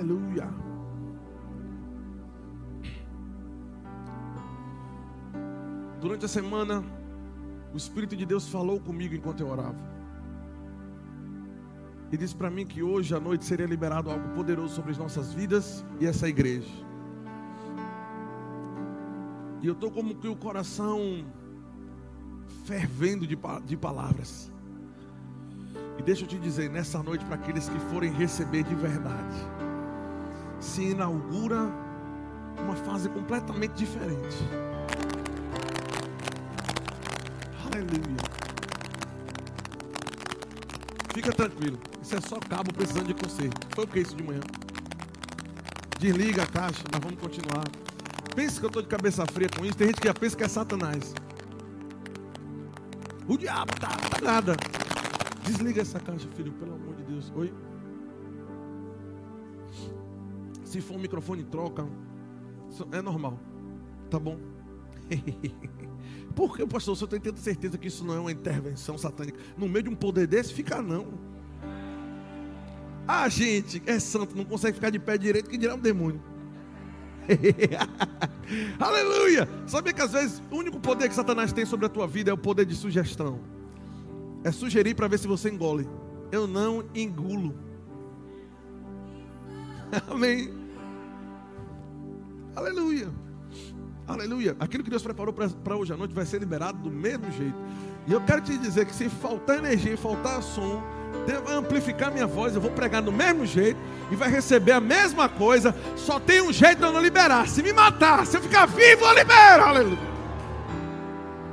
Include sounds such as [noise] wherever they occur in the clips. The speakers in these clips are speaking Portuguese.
Aleluia. Durante a semana, o Espírito de Deus falou comigo enquanto eu orava. E disse para mim que hoje à noite seria liberado algo poderoso sobre as nossas vidas e essa igreja. E eu estou como que o coração fervendo de, de palavras. E deixa eu te dizer, nessa noite, para aqueles que forem receber de verdade, se inaugura uma fase completamente diferente. Aleluia. Fica tranquilo. Isso é só cabo precisando de conserto. Foi o que isso de manhã? Desliga a caixa, nós vamos continuar. Pensa que eu estou de cabeça fria com isso. Tem gente que já pensa que é Satanás. O diabo tá, tá nada. Desliga essa caixa, filho, pelo amor de Deus. Oi? Se for um microfone, troca. É normal. Tá bom? [laughs] Por que, pastor? Se eu tenho tanta certeza que isso não é uma intervenção satânica. No meio de um poder desse, fica não. Ah, gente, é santo, não consegue ficar de pé direito, que dirá um demônio. [laughs] Aleluia! Sabia que às vezes o único poder que Satanás tem sobre a tua vida é o poder de sugestão. É sugerir para ver se você engole. Eu não engulo. [laughs] Amém. Aleluia. Aleluia. Aquilo que Deus preparou para hoje à noite vai ser liberado do mesmo jeito. E eu quero te dizer que se faltar energia e faltar som, Deus vai amplificar minha voz. Eu vou pregar do mesmo jeito e vai receber a mesma coisa. Só tem um jeito de eu não liberar. Se me matar, se eu ficar vivo, eu libero. Aleluia.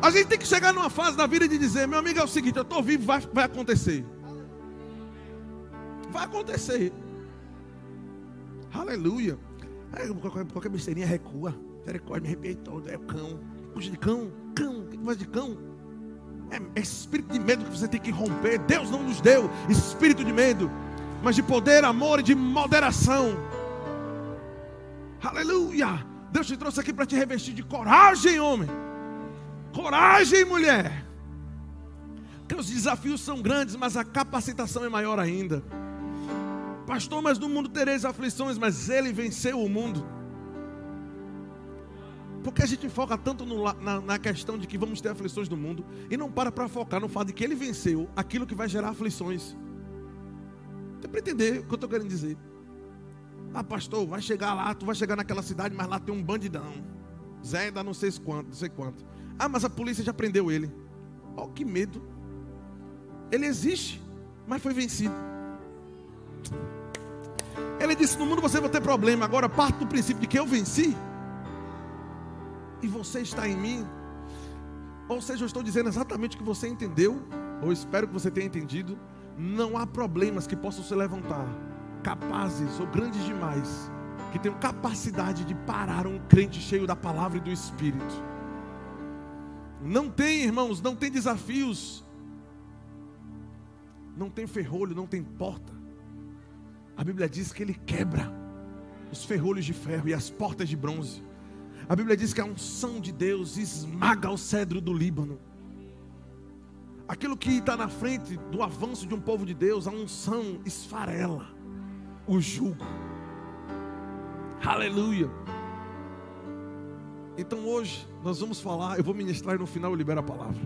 A gente tem que chegar numa fase da vida de dizer: meu amigo, é o seguinte, eu estou vivo, vai, vai acontecer. Vai acontecer. Aleluia. Qualquer, qualquer besteirinha recua. Misericórdia, me arrepiei todo. É o cão. Puxa de cão. Cão. Que faz de cão? É, é espírito de medo que você tem que romper. Deus não nos deu espírito de medo, mas de poder, amor e de moderação. Aleluia. Deus te trouxe aqui para te revestir de coragem, homem. Coragem, mulher. Os desafios são grandes, mas a capacitação é maior ainda. Pastor, mas no mundo tereis aflições, mas ele venceu o mundo. Porque a gente foca tanto no, na, na, questão de que vamos ter aflições no mundo e não para para focar no fato de que ele venceu aquilo que vai gerar aflições. Tem para entender o que eu estou querendo dizer. Ah, pastor, vai chegar lá, tu vai chegar naquela cidade, mas lá tem um bandidão. Zé dá não sei quanto, não sei quanto. Ah, mas a polícia já prendeu ele. Oh, que medo. Ele existe, mas foi vencido. Ele disse: No mundo você vai ter problema. Agora, parte do princípio de que eu venci e você está em mim. Ou seja, eu estou dizendo exatamente o que você entendeu, ou espero que você tenha entendido. Não há problemas que possam se levantar, capazes ou grandes demais, que tenham capacidade de parar um crente cheio da palavra e do Espírito. Não tem, irmãos, não tem desafios, não tem ferrolho, não tem porta. A Bíblia diz que ele quebra os ferrolhos de ferro e as portas de bronze. A Bíblia diz que a unção de Deus esmaga o cedro do Líbano. Aquilo que está na frente do avanço de um povo de Deus, a unção esfarela o jugo. Aleluia. Então hoje nós vamos falar, eu vou ministrar e no final eu libero a palavra.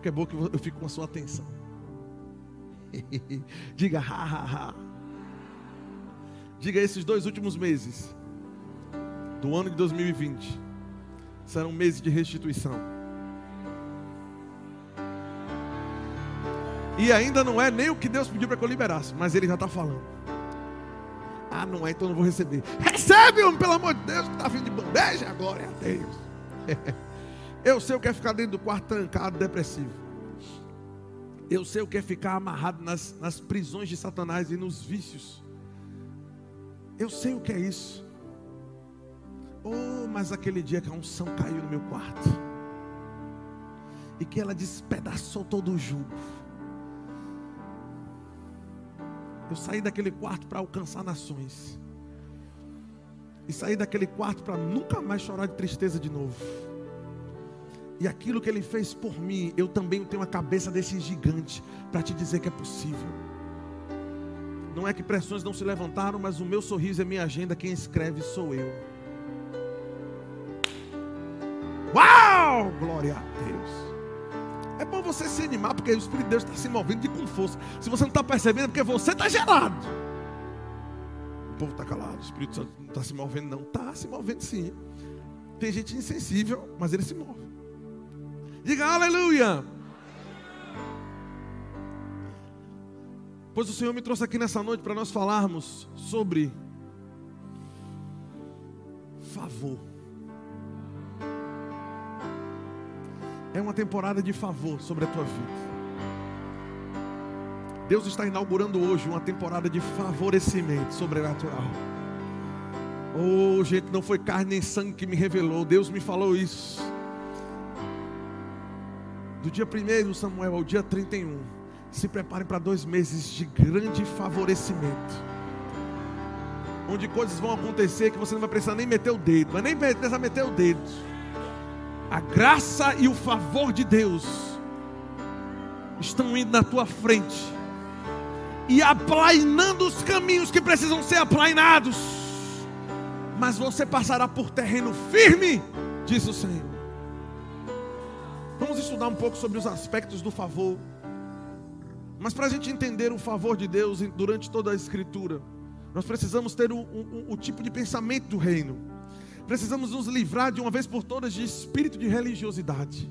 Que é bom que eu fico com a sua atenção. [laughs] Diga ha ha ha. Diga esses dois últimos meses do ano de 2020 serão meses de restituição. E ainda não é nem o que Deus pediu para que eu liberasse, mas Ele já está falando. Ah, não é, então não vou receber. Recebe, homem, pelo amor de Deus, que está vindo de bandeja, glória a Deus. [laughs] eu sei o que é ficar dentro do quarto trancado, depressivo. Eu sei o que é ficar amarrado nas, nas prisões de Satanás e nos vícios. Eu sei o que é isso. Oh, mas aquele dia que a unção caiu no meu quarto. E que ela despedaçou todo o jugo. Eu saí daquele quarto para alcançar nações. E saí daquele quarto para nunca mais chorar de tristeza de novo. E aquilo que ele fez por mim, eu também tenho a cabeça desse gigante para te dizer que é possível. Não é que pressões não se levantaram, mas o meu sorriso é minha agenda, quem escreve sou eu. Uau! Glória a Deus. É bom você se animar, porque o Espírito de Deus está se movendo de com força. Se você não está percebendo, é porque você está gelado. O povo está calado, o Espírito Santo não está se movendo, não. Está se movendo sim. Tem gente insensível, mas ele se move. Diga aleluia. Pois o Senhor me trouxe aqui nessa noite para nós falarmos sobre favor. É uma temporada de favor sobre a tua vida. Deus está inaugurando hoje uma temporada de favorecimento sobrenatural. Oh, gente, não foi carne nem sangue que me revelou, Deus me falou isso. Do dia 1 Samuel ao dia 31, se preparem para dois meses de grande favorecimento. Onde coisas vão acontecer que você não vai precisar nem meter o dedo, vai nem precisar meter o dedo. A graça e o favor de Deus estão indo na tua frente e aplainando os caminhos que precisam ser aplainados mas você passará por terreno firme, diz o Senhor. Estudar um pouco sobre os aspectos do favor. Mas para a gente entender o favor de Deus durante toda a Escritura, nós precisamos ter o, o, o tipo de pensamento do reino. Precisamos nos livrar de uma vez por todas de espírito de religiosidade.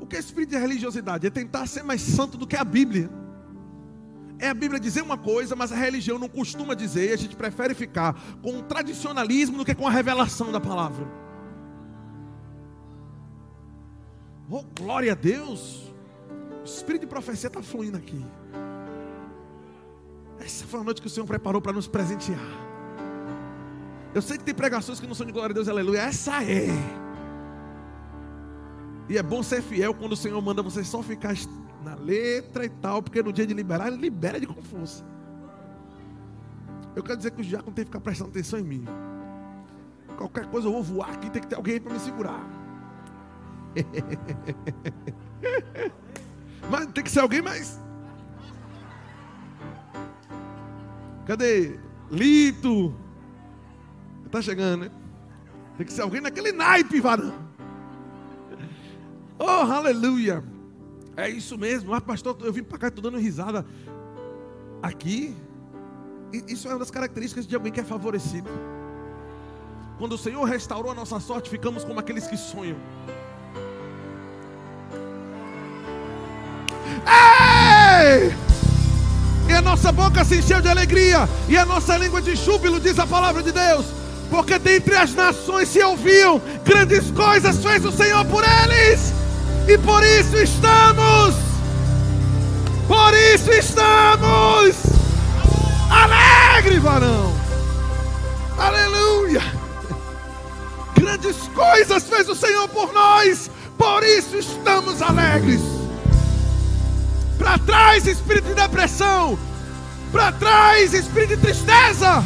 O que é espírito de religiosidade? É tentar ser mais santo do que a Bíblia é a Bíblia dizer uma coisa, mas a religião não costuma dizer, e a gente prefere ficar com o tradicionalismo do que com a revelação da palavra. Oh, glória a Deus! O espírito de profecia está fluindo aqui. Essa foi a noite que o Senhor preparou para nos presentear. Eu sei que tem pregações que não são de glória a Deus, aleluia. Essa é. E é bom ser fiel quando o Senhor manda você só ficar na letra e tal, porque no dia de liberar, ele libera de força. Eu quero dizer que o diácono tem que ficar prestando atenção em mim. Qualquer coisa eu vou voar aqui, tem que ter alguém para me segurar. [laughs] mas tem que ser alguém mais. Cadê? Lito. Tá chegando, né? Tem que ser alguém naquele naipe, varão. [laughs] Oh, aleluia. É isso mesmo. Ah, pastor, eu vim para cá, estou dando risada. Aqui, isso é uma das características de alguém que é favorecido. Quando o Senhor restaurou a nossa sorte, ficamos como aqueles que sonham. Nossa boca se encheu de alegria, e a nossa língua de júbilo, diz a palavra de Deus. Porque dentre as nações se ouviam grandes coisas, fez o Senhor por eles. E por isso estamos, por isso estamos alegre, varão. Aleluia. Grandes coisas fez o Senhor por nós, por isso estamos alegres. Para trás, espírito de depressão. Para trás, espírito de tristeza.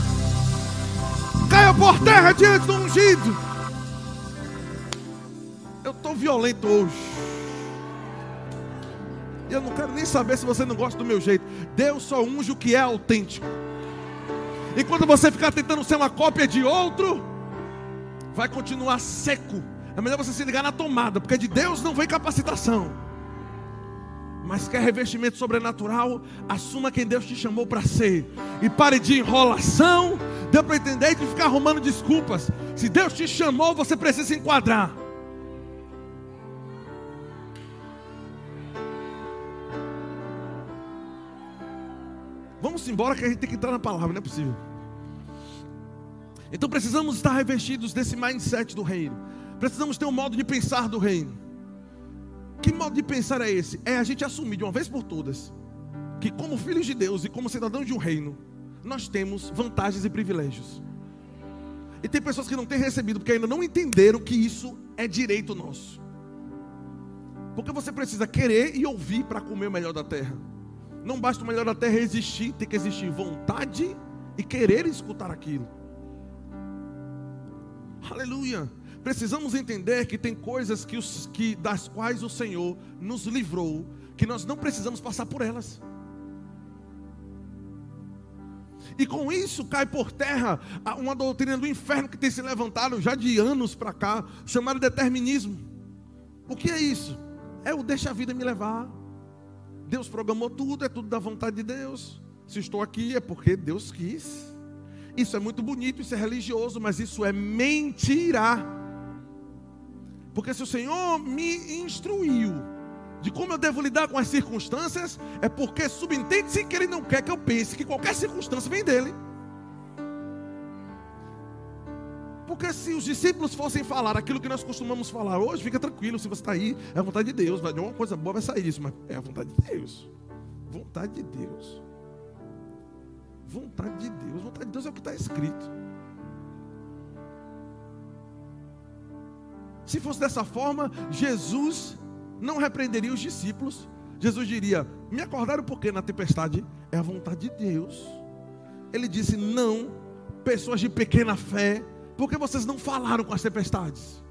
Caia por terra diante do ungido. Eu estou violento hoje. Eu não quero nem saber se você não gosta do meu jeito. Deus só unge o que é autêntico. E quando você ficar tentando ser uma cópia de outro, vai continuar seco. É melhor você se ligar na tomada, porque de Deus não vem capacitação. Mas quer revestimento sobrenatural, assuma quem Deus te chamou para ser. E pare de enrolação. Deu para entender de ficar arrumando desculpas. Se Deus te chamou, você precisa se enquadrar. Vamos embora que a gente tem que entrar na palavra, não é possível. Então precisamos estar revestidos desse mindset do reino. Precisamos ter um modo de pensar do reino. Que modo de pensar é esse? É a gente assumir de uma vez por todas que, como filhos de Deus e como cidadãos de um reino, nós temos vantagens e privilégios. E tem pessoas que não têm recebido porque ainda não entenderam que isso é direito nosso. Porque você precisa querer e ouvir para comer o melhor da terra. Não basta o melhor da terra existir, tem que existir vontade e querer escutar aquilo. Aleluia. Precisamos entender que tem coisas que os, que, das quais o Senhor nos livrou, que nós não precisamos passar por elas. E com isso cai por terra uma doutrina do inferno que tem se levantado já de anos para cá, chamada determinismo. O que é isso? É o deixa a vida me levar. Deus programou tudo, é tudo da vontade de Deus. Se estou aqui é porque Deus quis. Isso é muito bonito, isso é religioso, mas isso é mentira. Porque se o Senhor me instruiu de como eu devo lidar com as circunstâncias, é porque subentende-se que Ele não quer que eu pense que qualquer circunstância vem dele. Porque se os discípulos fossem falar aquilo que nós costumamos falar hoje, fica tranquilo, se você está aí, é a vontade de Deus, vai de uma coisa boa vai sair disso, mas é a vontade de Deus. Vontade de Deus. Vontade de Deus. Vontade de Deus é o que está escrito. Se fosse dessa forma, Jesus não repreenderia os discípulos. Jesus diria: Me acordaram porque na tempestade é a vontade de Deus. Ele disse: Não, pessoas de pequena fé, porque vocês não falaram com as tempestades?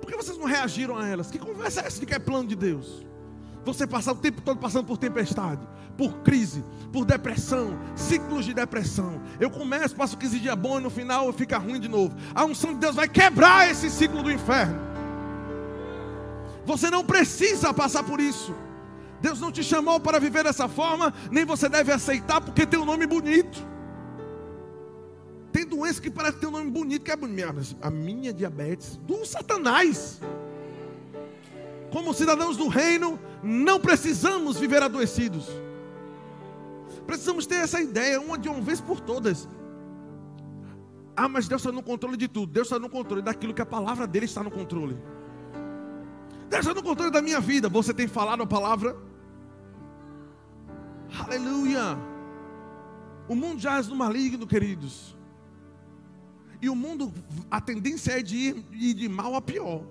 Por que vocês não reagiram a elas? Que conversa é essa de que é plano de Deus? Você passar o tempo todo passando por tempestade, por crise, por depressão, ciclos de depressão. Eu começo, passo 15 dias bom e no final fica ruim de novo. A unção de Deus vai quebrar esse ciclo do inferno. Você não precisa passar por isso. Deus não te chamou para viver dessa forma, nem você deve aceitar porque tem um nome bonito. Tem doença que parece ter um nome bonito, que é a minha diabetes, do Satanás. Como cidadãos do reino, não precisamos viver adoecidos. Precisamos ter essa ideia, uma de uma vez por todas. Ah, mas Deus está no controle de tudo. Deus está no controle daquilo que a palavra dele está no controle. Deus está no controle da minha vida. Você tem falado a palavra? Aleluia. O mundo jaz no maligno, queridos. E o mundo, a tendência é de ir de mal a pior.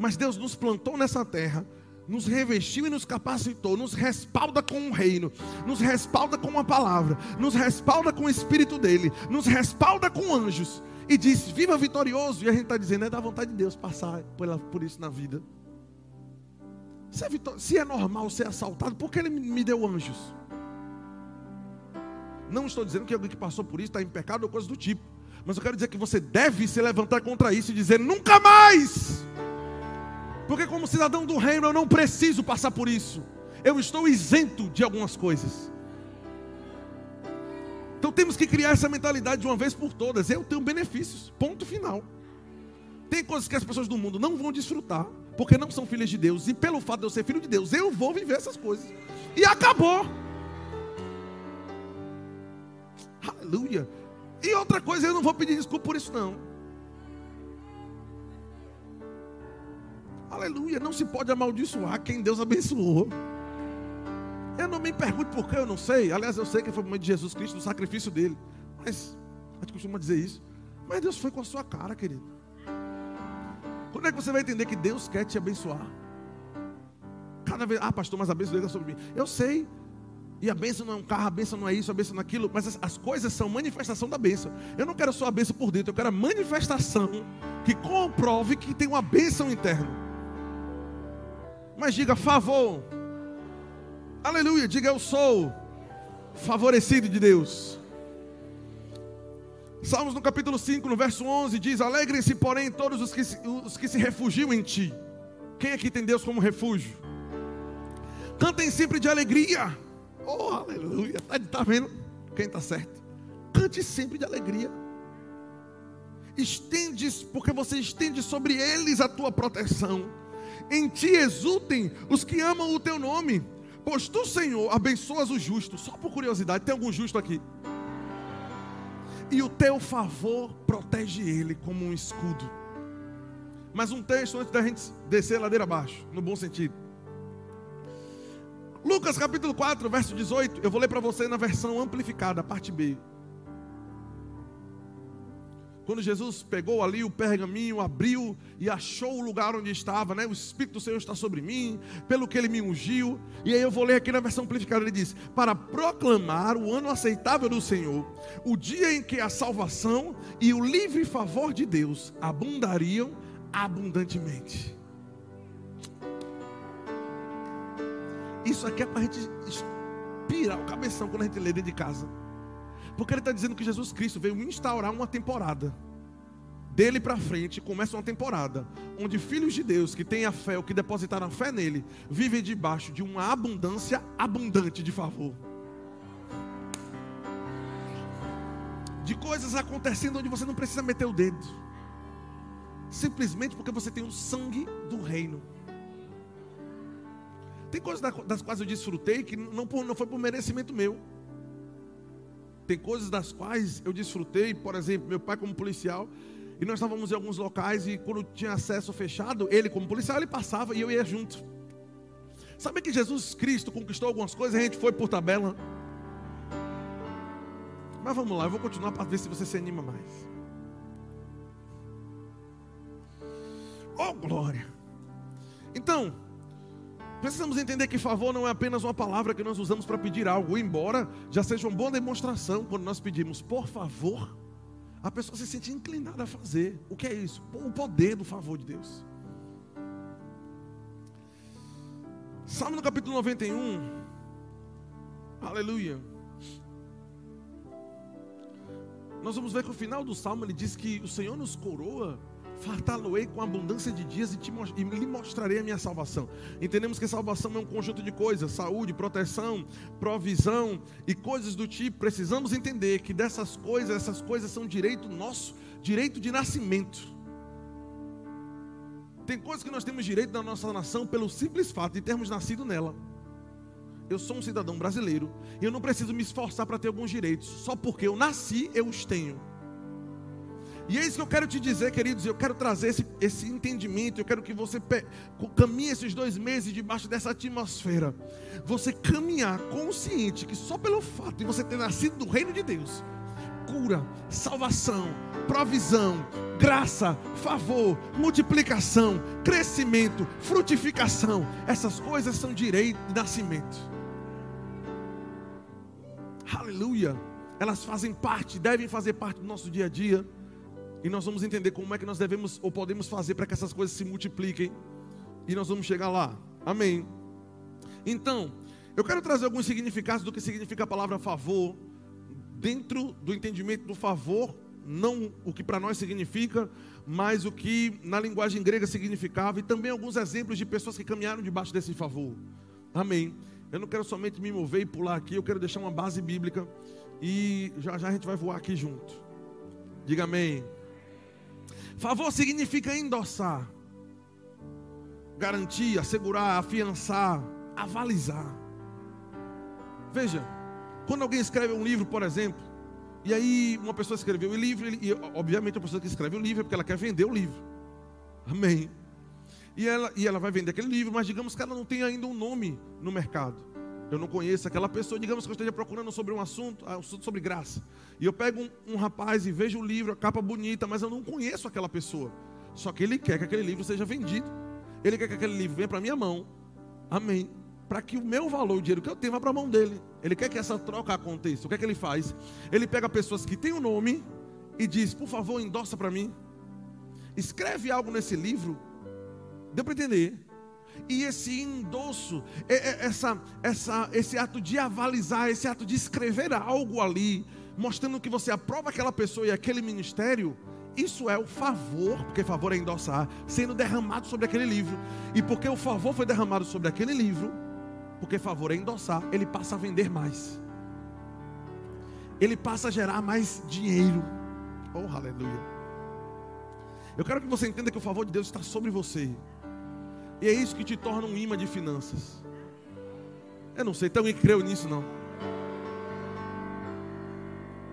Mas Deus nos plantou nessa terra nos revestiu e nos capacitou, nos respalda com o reino, nos respalda com a palavra, nos respalda com o Espírito dele, nos respalda com anjos, e diz: Viva vitorioso. E a gente está dizendo: é da vontade de Deus passar por isso na vida. Se é, se é normal ser assaltado, por que ele me deu anjos? Não estou dizendo que alguém que passou por isso está em pecado ou coisa do tipo. Mas eu quero dizer que você deve se levantar contra isso e dizer: nunca mais! Porque, como cidadão do reino, eu não preciso passar por isso. Eu estou isento de algumas coisas. Então temos que criar essa mentalidade de uma vez por todas. Eu tenho benefícios. Ponto final. Tem coisas que as pessoas do mundo não vão desfrutar, porque não são filhas de Deus. E pelo fato de eu ser filho de Deus, eu vou viver essas coisas. E acabou. Aleluia. E outra coisa, eu não vou pedir desculpa por isso, não. Aleluia, não se pode amaldiçoar quem Deus abençoou. Eu não me pergunto por que eu não sei. Aliás, eu sei que foi o momento de Jesus Cristo, o sacrifício dele. Mas, a gente costuma dizer isso. Mas Deus foi com a sua cara, querido. Quando é que você vai entender que Deus quer te abençoar? Cada vez, ah, pastor, mas a bênção dele é sobre mim. Eu sei. E a bênção não é um carro, a bênção não é isso, a bênção não é aquilo. Mas as, as coisas são manifestação da bênção. Eu não quero só a bênção por dentro, eu quero a manifestação que comprove que tem uma bênção interna. Mas diga favor. Aleluia. Diga eu sou favorecido de Deus. Salmos no capítulo 5, no verso 11, diz: Alegrem-se, porém, todos os que, se, os que se refugiam em ti. Quem aqui tem Deus como refúgio? Cantem sempre de alegria. Oh, aleluia. Está tá vendo? Quem está certo? Cante sempre de alegria. Estendes, porque você estende sobre eles a tua proteção. Em ti exultem os que amam o teu nome, pois tu, Senhor, abençoas o justo. Só por curiosidade, tem algum justo aqui? E o teu favor protege ele como um escudo. Mais um texto antes da gente descer a ladeira abaixo, no bom sentido. Lucas capítulo 4, verso 18. Eu vou ler para você na versão amplificada, parte B. Quando Jesus pegou ali o pergaminho, abriu e achou o lugar onde estava, né? O Espírito do Senhor está sobre mim, pelo que ele me ungiu. E aí eu vou ler aqui na versão amplificada, ele diz: "Para proclamar o ano aceitável do Senhor, o dia em que a salvação e o livre favor de Deus abundariam abundantemente." Isso aqui é para a gente inspirar o cabeção quando a gente lê dentro de casa. Porque ele está dizendo que Jesus Cristo veio instaurar uma temporada. Dele para frente começa uma temporada onde filhos de Deus que têm a fé, ou que depositaram a fé nele, vivem debaixo de uma abundância abundante de favor. De coisas acontecendo onde você não precisa meter o dedo. Simplesmente porque você tem o sangue do reino. Tem coisas das quais eu desfrutei que não, não foi por merecimento meu. Tem coisas das quais eu desfrutei, por exemplo, meu pai como policial, e nós estávamos em alguns locais e quando tinha acesso fechado, ele como policial, ele passava e eu ia junto. Sabe que Jesus Cristo conquistou algumas coisas e a gente foi por tabela? Mas vamos lá, eu vou continuar para ver se você se anima mais. Oh, glória! Então, Precisamos entender que favor não é apenas uma palavra que nós usamos para pedir algo, embora já seja uma boa demonstração quando nós pedimos por favor, a pessoa se sente inclinada a fazer. O que é isso? O poder do favor de Deus. Salmo no capítulo 91. Aleluia. Nós vamos ver que o final do salmo ele diz que o Senhor nos coroa fartá-lo-ei com abundância de dias e, te, e lhe mostrarei a minha salvação. Entendemos que salvação é um conjunto de coisas: saúde, proteção, provisão e coisas do tipo. Precisamos entender que dessas coisas, essas coisas são direito nosso, direito de nascimento. Tem coisas que nós temos direito na nossa nação pelo simples fato de termos nascido nela. Eu sou um cidadão brasileiro e eu não preciso me esforçar para ter alguns direitos, só porque eu nasci, eu os tenho. E é isso que eu quero te dizer, queridos. Eu quero trazer esse, esse entendimento. Eu quero que você caminhe esses dois meses debaixo dessa atmosfera. Você caminhar consciente que só pelo fato de você ter nascido do reino de Deus, cura, salvação, provisão, graça, favor, multiplicação, crescimento, frutificação, essas coisas são direito de nascimento. Aleluia. Elas fazem parte, devem fazer parte do nosso dia a dia. E nós vamos entender como é que nós devemos ou podemos fazer para que essas coisas se multipliquem. E nós vamos chegar lá. Amém. Então, eu quero trazer alguns significados do que significa a palavra favor, dentro do entendimento do favor, não o que para nós significa, mas o que na linguagem grega significava, e também alguns exemplos de pessoas que caminharam debaixo desse favor. Amém. Eu não quero somente me mover e pular aqui, eu quero deixar uma base bíblica e já já a gente vai voar aqui junto. Diga amém. Favor significa endossar, garantir, assegurar, afiançar, avalizar. Veja, quando alguém escreve um livro, por exemplo, e aí uma pessoa escreveu o livro, e obviamente a pessoa que escreve o livro é porque ela quer vender o livro. Amém. E ela, e ela vai vender aquele livro, mas digamos que ela não tem ainda um nome no mercado eu não conheço aquela pessoa, digamos que eu esteja procurando sobre um assunto, ah, um assunto sobre graça, e eu pego um, um rapaz e vejo o livro, a capa bonita, mas eu não conheço aquela pessoa. Só que ele quer que aquele livro seja vendido. Ele quer que aquele livro venha para minha mão. Amém. Para que o meu valor, o dinheiro que eu tenho, vá para a mão dele. Ele quer que essa troca aconteça. O que é que ele faz? Ele pega pessoas que têm o um nome e diz: Por favor, endossa para mim. Escreve algo nesse livro. Deu para entender? E esse endosso, é, é, essa, essa, esse ato de avalizar, esse ato de escrever algo ali, mostrando que você aprova aquela pessoa e aquele ministério, isso é o favor, porque favor é endossar, sendo derramado sobre aquele livro. E porque o favor foi derramado sobre aquele livro, porque favor é endossar, ele passa a vender mais. Ele passa a gerar mais dinheiro. Oh, aleluia. Eu quero que você entenda que o favor de Deus está sobre você. E é isso que te torna um imã de finanças. Eu não sei, tem alguém que creu nisso não?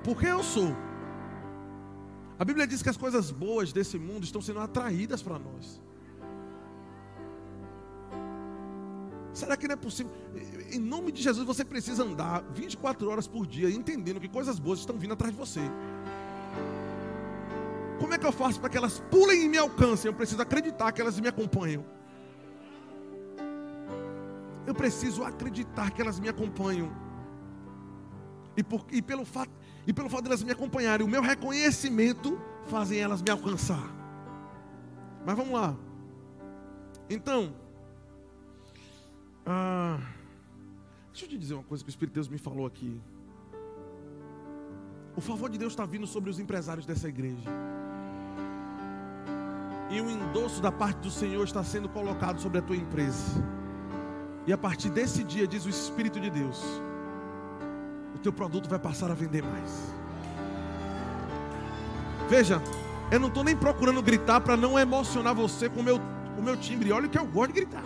Porque eu sou. A Bíblia diz que as coisas boas desse mundo estão sendo atraídas para nós. Será que não é possível? Em nome de Jesus, você precisa andar 24 horas por dia entendendo que coisas boas estão vindo atrás de você. Como é que eu faço para que elas pulem e me alcancem? Eu preciso acreditar que elas me acompanham. Eu preciso acreditar que elas me acompanham. E, por, e, pelo fato, e pelo fato de elas me acompanharem, o meu reconhecimento fazem elas me alcançar. Mas vamos lá. Então, ah, deixa eu te dizer uma coisa que o Espírito de Deus me falou aqui. O favor de Deus está vindo sobre os empresários dessa igreja. E o endosso da parte do Senhor está sendo colocado sobre a tua empresa. E a partir desse dia, diz o Espírito de Deus, o teu produto vai passar a vender mais. Veja, eu não estou nem procurando gritar para não emocionar você com o meu, o meu timbre. Olha que eu gosto de gritar.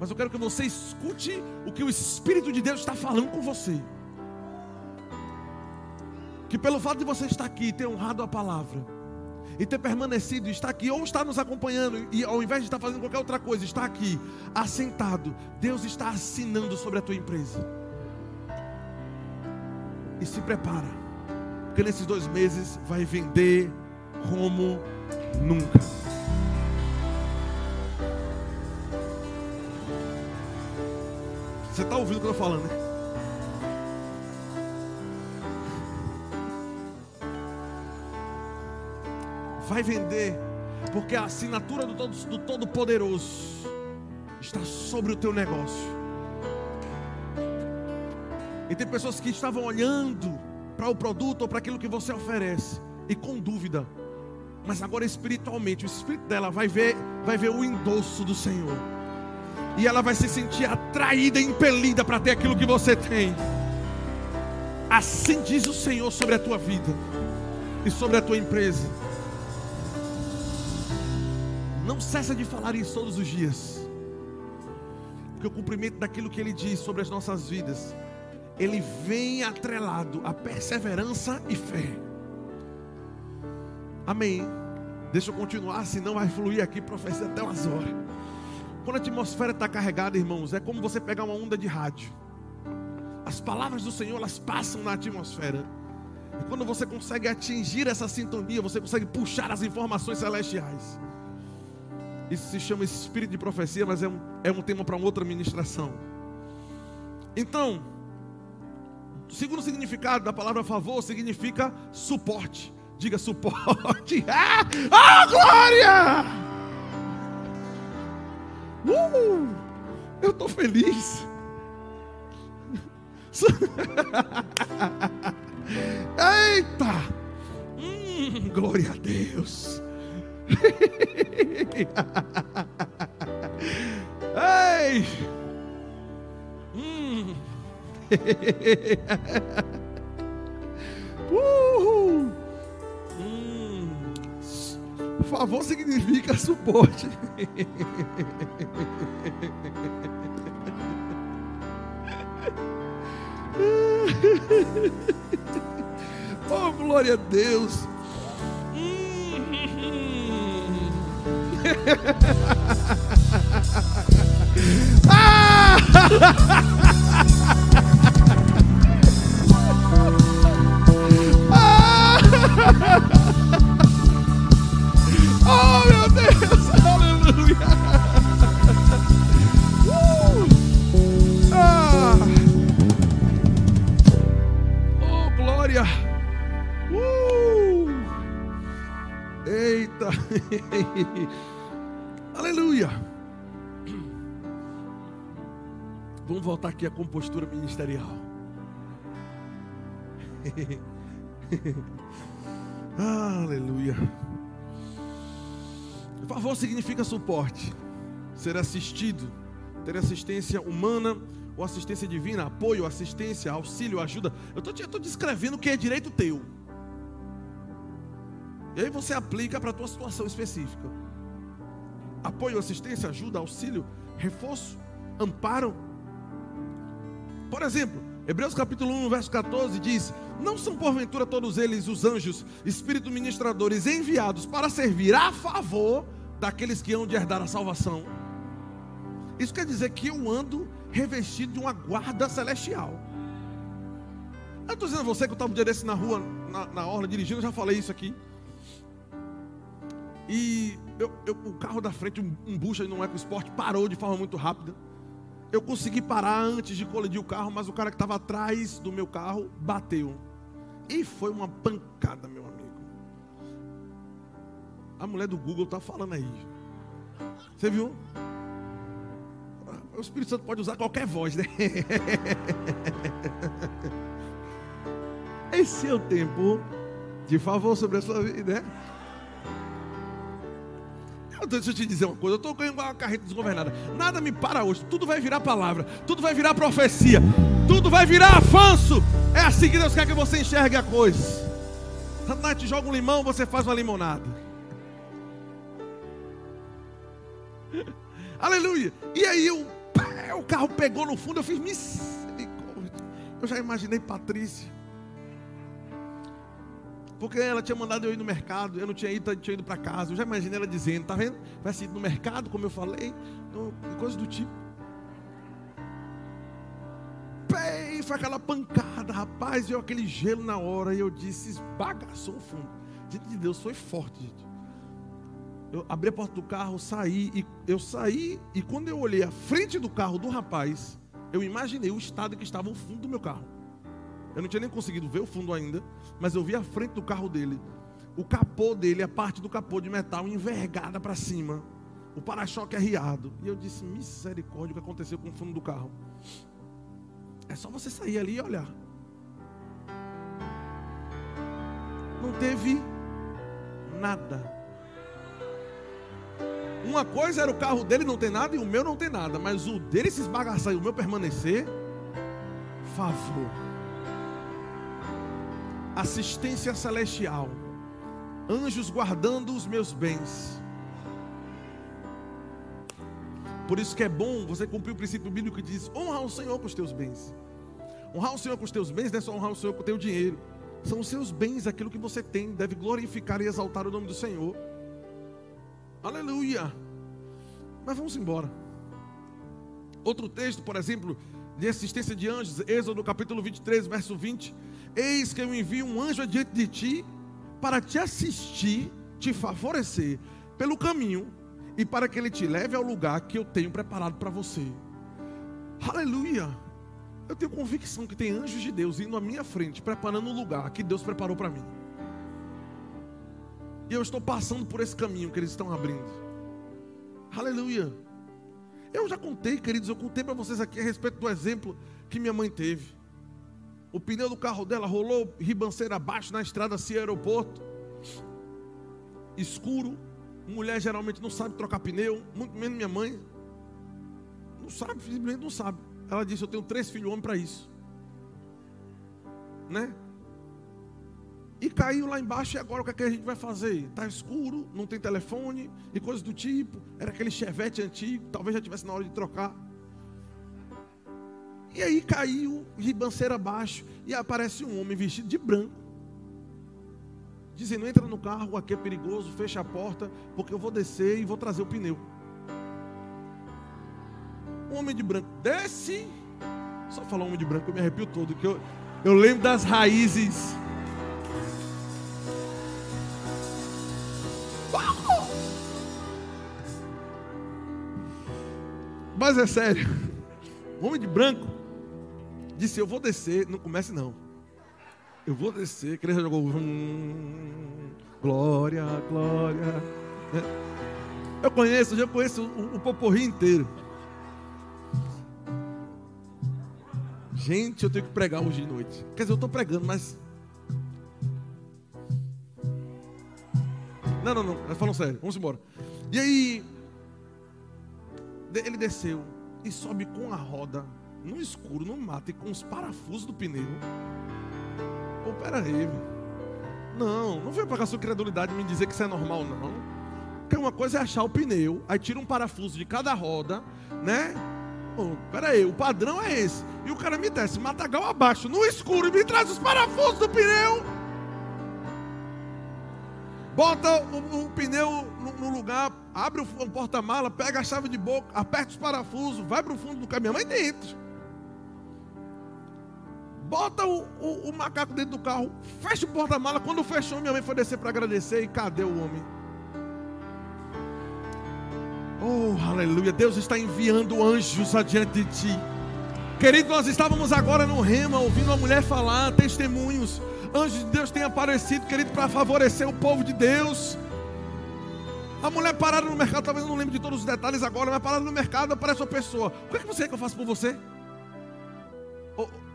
Mas eu quero que você escute o que o Espírito de Deus está falando com você. Que pelo fato de você estar aqui, ter honrado a palavra, e ter permanecido, estar aqui, ou estar nos acompanhando, e ao invés de estar fazendo qualquer outra coisa, estar aqui, assentado, Deus está assinando sobre a tua empresa. E se prepara, porque nesses dois meses vai vender como nunca. Você está ouvindo o que eu estou falando, né? Vai vender, porque a assinatura do Todo-Poderoso do todo está sobre o teu negócio. E tem pessoas que estavam olhando para o produto ou para aquilo que você oferece e com dúvida. Mas agora espiritualmente, o espírito dela vai ver, vai ver o endosso do Senhor. E ela vai se sentir atraída, impelida para ter aquilo que você tem. Assim diz o Senhor sobre a tua vida e sobre a tua empresa. Não cessa de falar isso todos os dias. Porque o cumprimento daquilo que ele diz sobre as nossas vidas, ele vem atrelado a perseverança e fé. Amém. Deixa eu continuar, senão vai fluir aqui profecia até umas horas. Quando a atmosfera está carregada, irmãos, é como você pegar uma onda de rádio. As palavras do Senhor, elas passam na atmosfera. E quando você consegue atingir essa sintonia, você consegue puxar as informações celestiais. Isso se chama espírito de profecia, mas é um, é um tema para outra ministração. Então, o segundo significado da palavra favor significa suporte. Diga suporte. [laughs] Ah, oh, glória! Uh, eu estou feliz. [laughs] Eita! Hum, glória a Deus. Ei! Hum. Uhul. Hum. Favor significa suporte. oh, glória a Deus. Ah! [laughs] oh, meu Deus! Aleluia! Uh! Ah! Oh, glória! Uh! Eita! [laughs] voltar aqui à compostura ministerial. [laughs] Aleluia. Favor significa suporte, ser assistido, ter assistência humana ou assistência divina, apoio, assistência, auxílio, ajuda. Eu estou descrevendo o que é direito teu. E aí você aplica para a tua situação específica. Apoio, assistência, ajuda, auxílio, reforço, amparo. Por exemplo, Hebreus capítulo 1, verso 14 diz: Não são porventura todos eles os anjos, espíritos ministradores enviados para servir a favor daqueles que hão de herdar a salvação? Isso quer dizer que eu ando revestido de uma guarda celestial. Eu estou dizendo a você que eu estava um dia desse na rua, na, na orla, dirigindo, eu já falei isso aqui. E eu, eu, o carro da frente, um, um bucha no EcoSport, parou de forma muito rápida. Eu consegui parar antes de colidir o carro, mas o cara que estava atrás do meu carro bateu. E foi uma pancada, meu amigo. A mulher do Google está falando aí. Você viu? O Espírito Santo pode usar qualquer voz, né? [laughs] Esse é o tempo de favor sobre a sua vida, né? Deixa eu te dizer uma coisa, eu estou ganhando uma carreta desgovernada. Nada me para hoje, tudo vai virar palavra, tudo vai virar profecia, tudo vai virar avanço. É assim que Deus quer que você enxergue a coisa. Satanás te joga um limão, você faz uma limonada. [laughs] Aleluia. E aí o carro pegou no fundo, eu fiz misericórdia. Eu já imaginei Patrícia. Porque ela tinha mandado eu ir no mercado, eu não tinha ido, tinha ido para casa. Eu já imaginei ela dizendo, tá vendo? Vai ser no mercado, como eu falei, coisa do tipo. Pei, foi aquela pancada, rapaz, viu aquele gelo na hora e eu disse, esbagaçou o fundo. Gente de Deus, foi forte, gente. Eu abri a porta do carro, saí e eu saí e quando eu olhei a frente do carro do rapaz, eu imaginei o estado que estava o fundo do meu carro. Eu não tinha nem conseguido ver o fundo ainda, mas eu vi a frente do carro dele. O capô dele, a parte do capô de metal envergada para cima. O para-choque arriado. E eu disse: misericórdia, o que aconteceu com o fundo do carro? É só você sair ali e olhar. Não teve nada. Uma coisa era o carro dele não ter nada e o meu não ter nada, mas o dele se esbagaçar e o meu permanecer, favor assistência celestial, anjos guardando os meus bens. Por isso que é bom você cumprir o princípio bíblico que diz: honra o Senhor com os teus bens. Honrar o Senhor com os teus bens não é só honrar o Senhor com o teu dinheiro. São os seus bens, aquilo que você tem, deve glorificar e exaltar o nome do Senhor. Aleluia. Mas vamos embora. Outro texto, por exemplo, de assistência de anjos, Êxodo capítulo 23, verso 20. Eis que eu envio um anjo adiante de ti para te assistir, te favorecer pelo caminho e para que ele te leve ao lugar que eu tenho preparado para você. Aleluia! Eu tenho convicção que tem anjos de Deus indo à minha frente, preparando o lugar que Deus preparou para mim. E eu estou passando por esse caminho que eles estão abrindo. Aleluia! Eu já contei, queridos, eu contei para vocês aqui a respeito do exemplo que minha mãe teve. O pneu do carro dela rolou ribanceira abaixo na estrada se aeroporto. Escuro. Mulher geralmente não sabe trocar pneu, muito menos minha mãe. Não sabe, simplesmente não sabe. Ela disse: Eu tenho três filhos homens para isso. Né? E caiu lá embaixo, e agora o que, é que a gente vai fazer? Está escuro, não tem telefone e coisas do tipo. Era aquele chevette antigo, talvez já tivesse na hora de trocar. E aí caiu ribanceira abaixo e aparece um homem vestido de branco. Dizendo: entra no carro, aqui é perigoso, fecha a porta, porque eu vou descer e vou trazer o pneu. Um homem de branco desce. Só falar homem de branco, eu me arrepio todo, que eu, eu lembro das raízes. Mas é sério. Homem de branco disse: Eu vou descer. Não comece, não. Eu vou descer. A igreja jogou. Hum, glória, glória. Eu conheço, já conheço o, o poporri inteiro. Gente, eu tenho que pregar hoje de noite. Quer dizer, eu estou pregando, mas. Não, não, não. Nós falamos sério. Vamos embora. E aí. Ele desceu e sobe com a roda no escuro, no mato e com os parafusos do pneu. Pô, peraí, Não, não vem pagar sua credulidade me dizer que isso é normal, não. Porque uma coisa é achar o pneu, aí tira um parafuso de cada roda, né? Pô, peraí, o padrão é esse. E o cara me desce matagal abaixo, no escuro, e me traz os parafusos do pneu. Bota o, o pneu no, no, lugar, abre o, o porta-mala, pega a chave de boca, aperta os parafusos, vai para o fundo do caminhão, mas dentro bota o, o, o, macaco dentro do carro, fecha o porta-mala. Quando fechou, minha mãe foi descer para agradecer. E cadê o homem? Oh, aleluia. Deus está enviando anjos adiante de ti. Querido, nós estávamos agora no Rema, ouvindo uma mulher falar, testemunhos. Anjos de Deus têm aparecido, querido, para favorecer o povo de Deus. A mulher parada no mercado, talvez eu não lembre de todos os detalhes agora, mas parada no mercado aparece uma pessoa. O que, é que você quer que eu faça por você?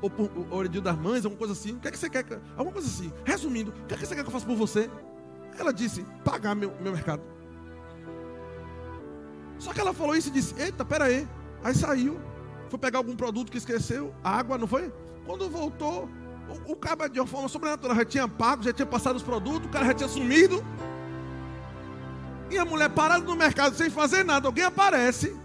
ou ou dia das mães, alguma coisa assim. O que é que você quer? que- Alguma coisa assim. Resumindo, o que é que você quer que eu faça por você? Ela disse, pagar meu, meu mercado. Só que ela falou isso e disse, eita, pera aí. Aí saiu, foi pegar algum produto que esqueceu, água, não foi? Quando voltou, o, o cara de uma forma sobrenatural já tinha pago, já tinha passado os produtos, o cara já tinha sumido. E a mulher parada no mercado sem fazer nada, alguém aparece.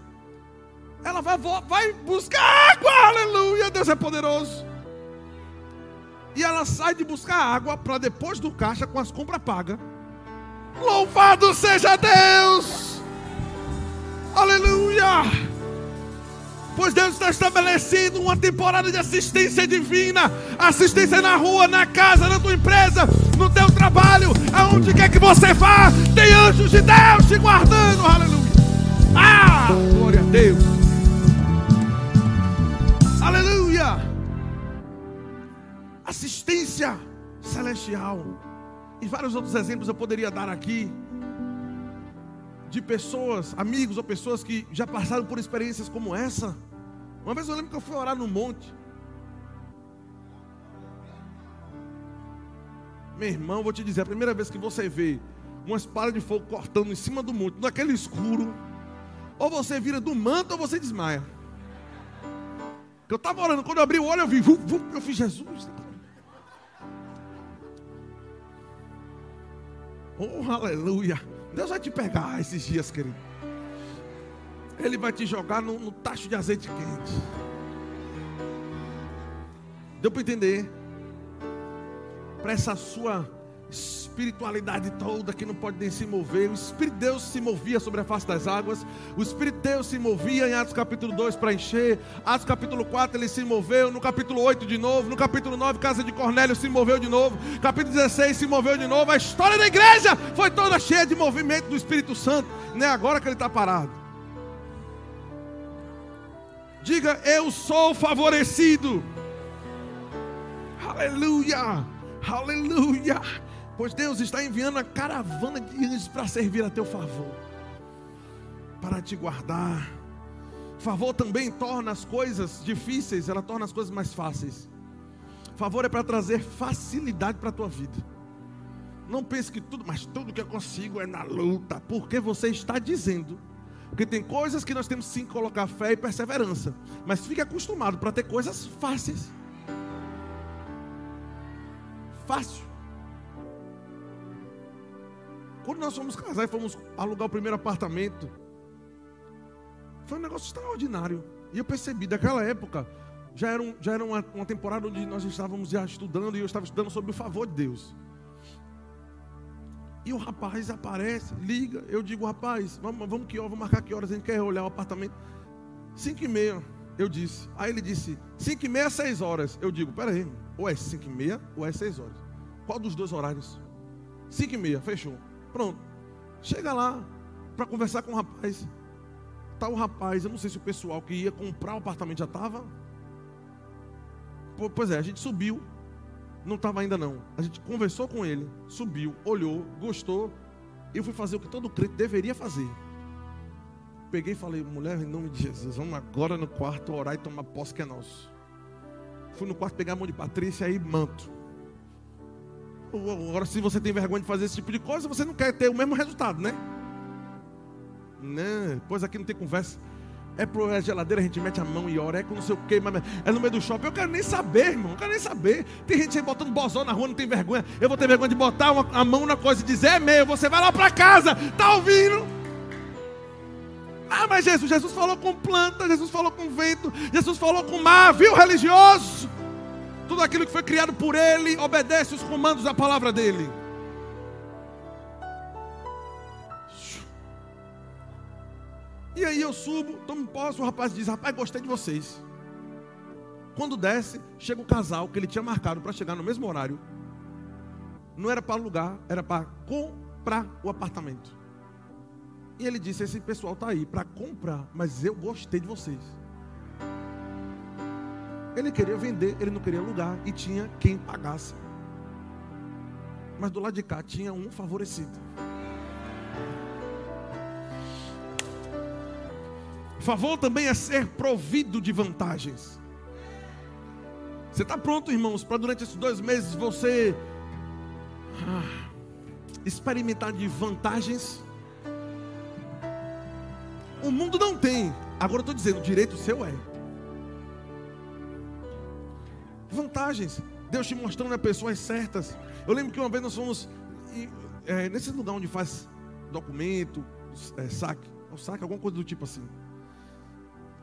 Ela vai, vai buscar água, aleluia, Deus é poderoso. E ela sai de buscar água para depois do caixa com as compras pagas. Louvado seja Deus! Aleluia! Pois Deus está estabelecendo uma temporada de assistência divina, assistência na rua, na casa, na tua empresa, no teu trabalho, aonde quer que você vá, tem anjos de Deus te guardando, aleluia! Ah, glória a Deus! Aleluia! Assistência celestial. E vários outros exemplos eu poderia dar aqui de pessoas, amigos ou pessoas que já passaram por experiências como essa. Uma vez eu lembro que eu fui orar no monte. Meu irmão, vou te dizer, a primeira vez que você vê uma espada de fogo cortando em cima do monte, naquele escuro, ou você vira do manto ou você desmaia. Eu estava orando, quando eu abri o olho, eu vi, vu, eu fiz Jesus. Oh, aleluia. Deus vai te pegar esses dias, querido. Ele vai te jogar no, no tacho de azeite quente. Deu para entender? Para essa sua espiritualidade toda que não pode nem se mover. O Espírito de Deus se movia sobre a face das águas. O Espírito de Deus se movia em Atos capítulo 2 para encher. Atos capítulo 4 ele se moveu. No capítulo 8 de novo. No capítulo 9, casa de Cornélio se moveu de novo. Capítulo 16 se moveu de novo. A história da igreja foi toda cheia de movimento do Espírito Santo. Não é agora que ele está parado. Diga, eu sou favorecido. Aleluia, aleluia. Pois Deus está enviando a caravana de anjos para servir a teu favor, para te guardar. Favor também torna as coisas difíceis, ela torna as coisas mais fáceis. Favor é para trazer facilidade para a tua vida. Não pense que tudo, mas tudo que eu consigo é na luta, porque você está dizendo. Porque tem coisas que nós temos sim que colocar fé e perseverança, mas fique acostumado para ter coisas fáceis. Fácil. Quando nós fomos casar e fomos alugar o primeiro apartamento, foi um negócio extraordinário. E eu percebi, daquela época, já era, um- já era uma, uma temporada onde nós estávamos já estudando e eu estava estudando sobre o favor de Deus. E o rapaz aparece, liga, eu digo, rapaz, vamos, vamos que horas, vamos marcar que horas, a gente quer olhar o apartamento. Cinco e meia, eu disse. Aí ele disse, cinco e meia, seis horas. Eu digo, peraí, ou é cinco e meia, ou é seis horas. Qual dos dois horários? Cinco e meia, fechou. Pronto. Chega lá para conversar com o rapaz. Tá o rapaz, eu não sei se o pessoal que ia comprar o apartamento já estava. Pois é, a gente subiu. Não estava ainda não. A gente conversou com ele, subiu, olhou, gostou. Eu fui fazer o que todo crente deveria fazer. Peguei e falei, mulher, em nome de Jesus, vamos agora no quarto orar e tomar posse que é nosso. Fui no quarto pegar a mão de Patrícia e manto. Agora, se você tem vergonha de fazer esse tipo de coisa, você não quer ter o mesmo resultado, né? Né? Pois aqui não tem conversa. É pro é geladeira, a gente mete a mão e ora, é com não sei o que, mas é no meio do shopping. Eu quero nem saber, irmão. Eu quero nem saber. Tem gente aí botando bozó na rua, não tem vergonha. Eu vou ter vergonha de botar uma, a mão na coisa e dizer, é meu, você vai lá para casa, tá ouvindo? Ah, mas Jesus, Jesus falou com planta, Jesus falou com vento, Jesus falou com mar, viu, religioso? Tudo aquilo que foi criado por Ele obedece os comandos da palavra dEle. E aí eu subo, tomo posse, o rapaz diz, rapaz, gostei de vocês. Quando desce, chega o casal que ele tinha marcado para chegar no mesmo horário. Não era para alugar, era para comprar o apartamento. E ele disse, esse pessoal está aí para comprar, mas eu gostei de vocês. Ele queria vender, ele não queria alugar e tinha quem pagasse. Mas do lado de cá tinha um favorecido. Favor também é ser provido de vantagens. Você está pronto, irmãos, para durante esses dois meses você ah, experimentar de vantagens? O mundo não tem. Agora eu estou dizendo, direito seu é. Vantagens. Deus te mostrando as pessoas certas. Eu lembro que uma vez nós fomos é, nesse lugar onde faz documento, é, saque, ou saque, alguma coisa do tipo assim.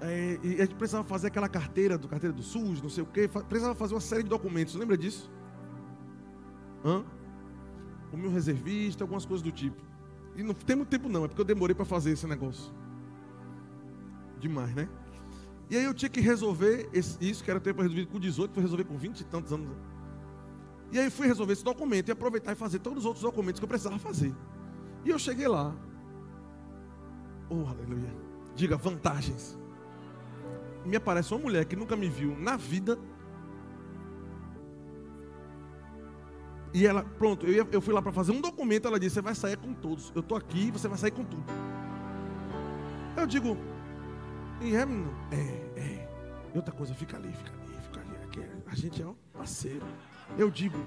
É, e a gente precisava fazer aquela carteira do carteira do SUS, não sei o quê, precisava fazer uma série de documentos. Lembra disso? Hã? O meu reservista, algumas coisas do tipo. E não tem muito tempo não, é porque eu demorei para fazer esse negócio demais, né? E aí eu tinha que resolver esse, isso, que era tempo resolvido com 18, foi resolver com 20 e tantos anos. E aí fui resolver esse documento e aproveitar e fazer todos os outros documentos que eu precisava fazer. E eu cheguei lá. Oh, aleluia. Diga vantagens. Me aparece uma mulher que nunca me viu na vida. E ela, pronto, eu, ia, eu fui lá para fazer um documento. Ela disse: Você vai sair com todos. Eu estou aqui, você vai sair com tudo. Eu digo: e é, menino? É, é. E outra coisa, fica ali, fica ali, fica ali. Aqui, é, a gente é um parceiro. Eu digo,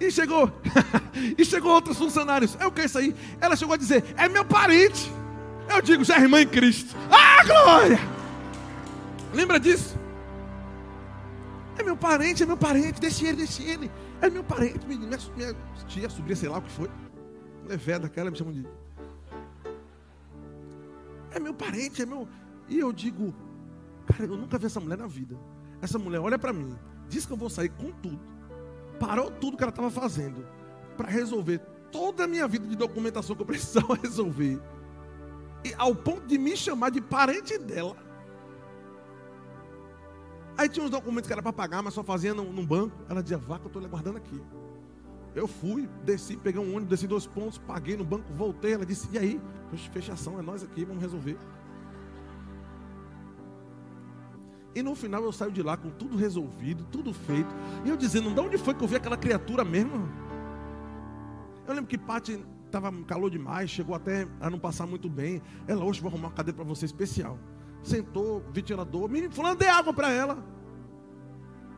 E chegou, [laughs] e chegou outros funcionários. É o que é isso aí? Ela chegou a dizer, é meu parente. Eu digo, já é irmã em Cristo. Ah, glória! Lembra disso? É meu parente, é meu parente, deixe ele, deixe ele. É meu parente, minha, minha tia, sobrinha, sei lá o que foi é velha daquela, me chamam de. É meu parente, é meu. E eu digo, cara, eu nunca vi essa mulher na vida. Essa mulher olha para mim, diz que eu vou sair com tudo. Parou tudo que ela estava fazendo para resolver toda a minha vida de documentação que eu [laughs] precisava resolver. E ao ponto de me chamar de parente dela. Aí tinha uns documentos que era para pagar, mas só fazia num, banco. Ela dizia, que eu estou guardando aqui. Eu fui, desci, peguei um ônibus, desci dois pontos, paguei no banco, voltei. Ela disse: E aí? Fechação, é nós aqui, vamos resolver. E no final eu saio de lá com tudo resolvido, tudo feito. E eu dizendo: De onde foi que eu vi aquela criatura mesmo? Eu lembro que Paty estava calor demais, chegou até a não passar muito bem. Ela, hoje vou arrumar uma cadeira para você especial. Sentou, ventilador, menino, falando, dê água para ela.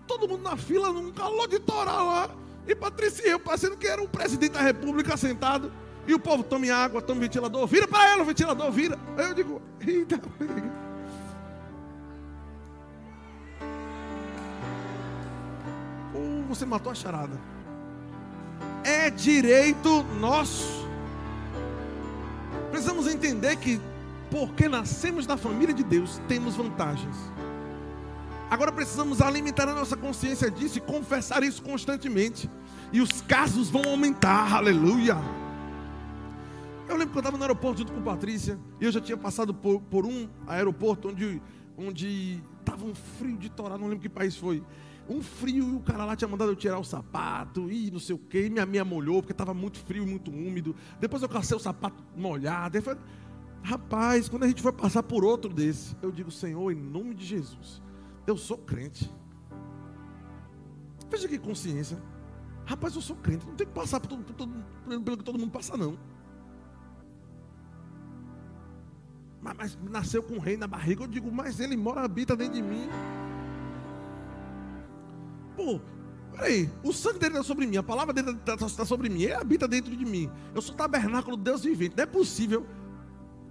Todo mundo na fila, num calor de torar lá. E Patrícia eu, parecendo que era o presidente da república sentado. E o povo tome água, tome ventilador. Vira para ela o ventilador, vira. Aí eu digo, eita, pega. Ou você matou a charada. É direito nosso. Precisamos entender que, porque nascemos na família de Deus, temos vantagens. Agora precisamos alimentar a nossa consciência disso e confessar isso constantemente. E os casos vão aumentar, aleluia. Eu lembro que eu estava no aeroporto junto com Patrícia. E eu já tinha passado por, por um aeroporto onde onde estava um frio de torar, não lembro que país foi. Um frio e o cara lá tinha mandado eu tirar o sapato e não sei o que. Minha minha molhou porque estava muito frio muito úmido. Depois eu cacei o sapato molhado. Falei, Rapaz, quando a gente for passar por outro desse, eu digo, Senhor, em nome de Jesus, eu sou crente. Veja que consciência. Rapaz, eu sou crente. Não tem que passar por todo, por todo, pelo que todo mundo passa, não. Mas, mas, nasceu com o rei na barriga. Eu digo, mas ele mora, habita dentro de mim. Pô, peraí. O sangue dele está sobre mim. A palavra dele está tá sobre mim. Ele habita dentro de mim. Eu sou tabernáculo de Deus vivente. Não é possível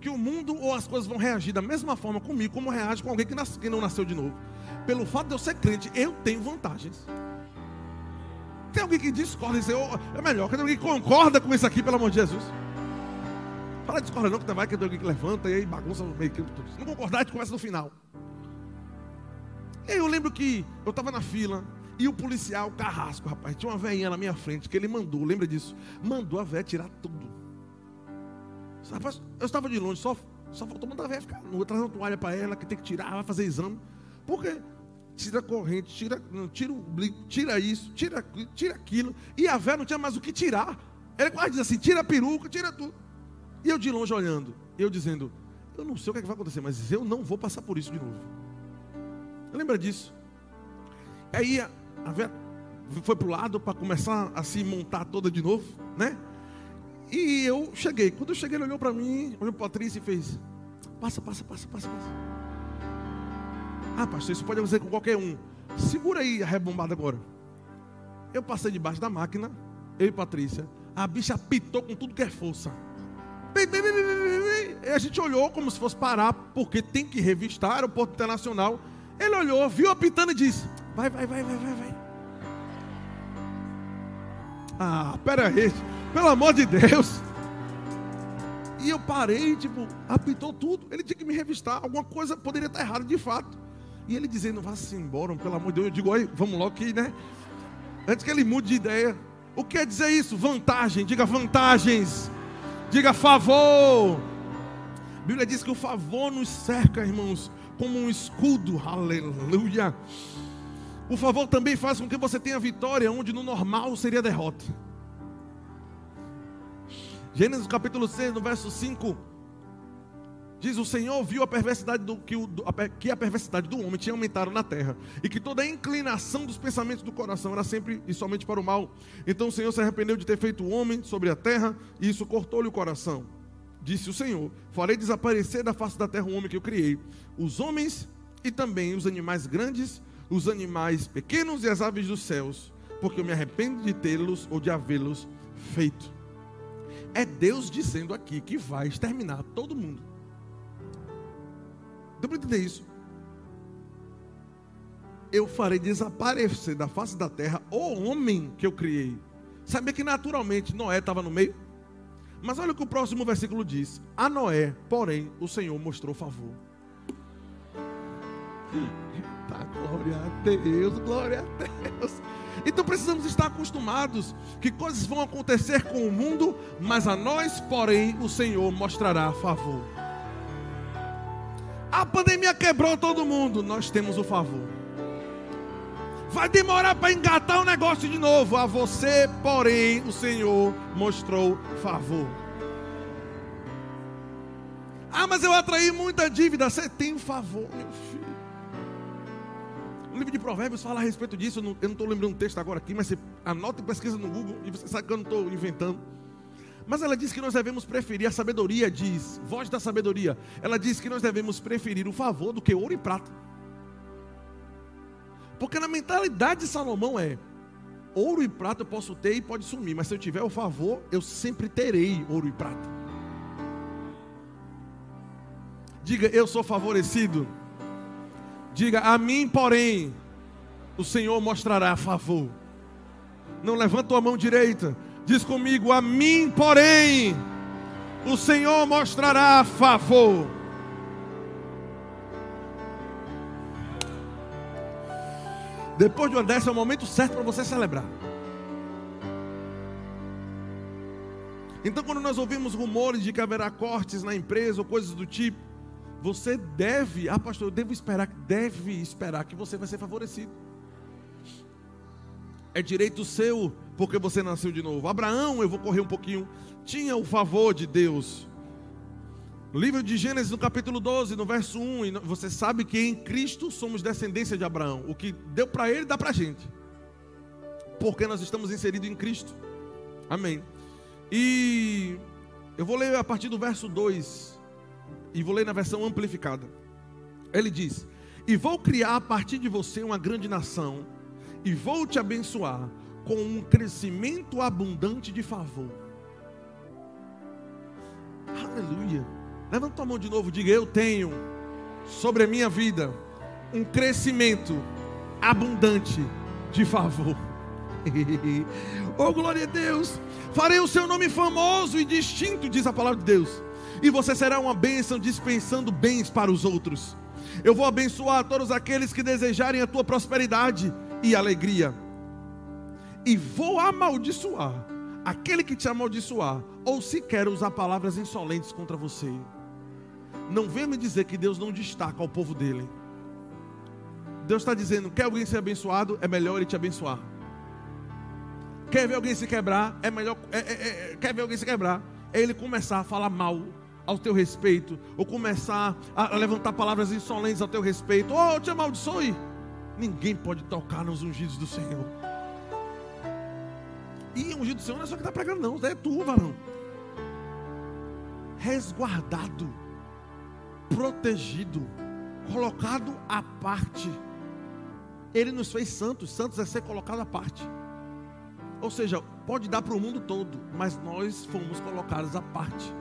que o mundo ou as coisas vão reagir da mesma forma comigo como reage com alguém que, nasce, que não nasceu de novo pelo fato de eu ser crente, eu tenho vantagens. Tem alguém que discorda e diz, oh, é melhor, tem alguém que concorda com isso aqui, pelo amor de Jesus. Fala discorda não, que vai que tem alguém que levanta e aí bagunça no meio. Se não concordar, a gente começa no final. E aí eu lembro que eu estava na fila e o policial, carrasco, rapaz, tinha uma velhinha na minha frente que ele mandou, lembra disso? Mandou a velha tirar tudo. Eu estava de longe, só, só faltou mandar a velha ficar nua, trazer uma toalha para ela, que tem que tirar, vai fazer exame. Porque tira a corrente, tira, tira o blico, tira isso, tira, tira aquilo. E a véia não tinha mais o que tirar. Ele quase diz assim: tira a peruca, tira tudo. E eu de longe olhando, eu dizendo: eu não sei o que, é que vai acontecer, mas eu não vou passar por isso de novo. Lembra disso? Aí a, a véia foi para o lado para começar a se montar toda de novo, né? E eu cheguei. Quando eu cheguei, ele olhou para mim, olhou para a Patrícia e fez: Passa, passa, passa, passa, passa. Ah, pastor, isso pode acontecer com qualquer um. Segura aí a rebombada agora. Eu passei debaixo da máquina, eu e Patrícia. A bicha apitou com tudo que é força. E a gente olhou como se fosse parar, porque tem que revistar aeroporto internacional. Ele olhou, viu apitando e disse: Vai, vai, vai, vai, vai, vai. Ah, pera aí, pelo amor de Deus. E eu parei, tipo, apitou tudo. Ele tinha que me revistar. Alguma coisa poderia estar errada de fato. E ele dizendo, vá-se embora, pelo amor de Deus. Eu digo, oi, vamos logo aqui, né? Antes que ele mude de ideia. O que quer dizer isso? Vantagem. Diga vantagens. Diga favor. A Bíblia diz que o favor nos cerca, irmãos, como um escudo. Aleluia. O favor também faz com que você tenha vitória, onde no normal seria derrota. Gênesis capítulo 6, no verso 5, diz: O Senhor viu a perversidade do, que, o, a, que a perversidade do homem tinha aumentado na terra, e que toda a inclinação dos pensamentos do coração era sempre e somente para o mal. Então o Senhor se arrependeu de ter feito o homem sobre a terra, e isso cortou-lhe o coração. Disse o Senhor: Farei desaparecer da face da terra o homem que eu criei, os homens e também os animais grandes, os animais pequenos e as aves dos céus, porque eu me arrependo de tê-los ou de havê-los feito. É Deus dizendo aqui que vai exterminar todo mundo. Deu para entender isso? Eu farei desaparecer da face da terra o homem que eu criei. Sabia que naturalmente Noé estava no meio? Mas olha o que o próximo versículo diz: A Noé, porém, o Senhor mostrou favor. Tá, glória a Deus, glória a Deus. Então precisamos estar acostumados que coisas vão acontecer com o mundo, mas a nós, porém, o Senhor mostrará favor. A pandemia quebrou todo mundo, nós temos o favor. Vai demorar para engatar o negócio de novo. A você, porém, o Senhor mostrou favor. Ah, mas eu atraí muita dívida. Você tem um favor, meu filho. O livro de Provérbios fala a respeito disso. Eu não estou lembrando um texto agora aqui, mas você anota e pesquisa no Google e você sabe que eu não estou inventando. Mas ela diz que nós devemos preferir a sabedoria, diz, voz da sabedoria. Ela diz que nós devemos preferir o favor do que ouro e prata. Porque na mentalidade de Salomão é: ouro e prata eu posso ter e pode sumir, mas se eu tiver o favor, eu sempre terei ouro e prata. Diga, eu sou favorecido. Diga, a mim, porém, o Senhor mostrará favor. Não levanta a mão direita. Diz comigo, a mim, porém, o Senhor mostrará favor. Depois de uma dessa é o momento certo para você celebrar. Então, quando nós ouvimos rumores de que haverá cortes na empresa ou coisas do tipo, você deve, ah pastor, eu devo esperar, deve esperar que você vai ser favorecido. É direito seu, porque você nasceu de novo. Abraão, eu vou correr um pouquinho, tinha o favor de Deus. No livro de Gênesis, no capítulo 12, no verso 1, você sabe que em Cristo somos descendência de Abraão. O que deu para ele, dá para a gente. Porque nós estamos inseridos em Cristo. Amém. E eu vou ler a partir do verso 2 e vou ler na versão amplificada. Ele diz: E vou criar a partir de você uma grande nação, e vou te abençoar com um crescimento abundante de favor. Aleluia. Levanta a mão de novo, diga: Eu tenho sobre a minha vida um crescimento abundante de favor. [laughs] oh, glória a Deus! Farei o seu nome famoso e distinto, diz a palavra de Deus e você será uma bênção dispensando bens para os outros. Eu vou abençoar todos aqueles que desejarem a tua prosperidade e alegria, e vou amaldiçoar aquele que te amaldiçoar, ou sequer usar palavras insolentes contra você. Não venha me dizer que Deus não destaca ao povo dele. Deus está dizendo: quer alguém ser abençoado? É melhor ele te abençoar. Quer ver alguém se quebrar? É melhor. É, é, é, quer ver alguém se quebrar? É ele começar a falar mal ao teu respeito, ou começar a levantar palavras insolentes ao teu respeito, ou oh, te amaldiçoe. Ninguém pode tocar nos ungidos do Senhor. E ungido do Senhor não é só que está pregando, não, é tu, varão. Resguardado. protegido, colocado à parte. Ele nos fez santos, santos é ser colocado à parte. Ou seja, pode dar para o mundo todo, mas nós fomos colocados à parte.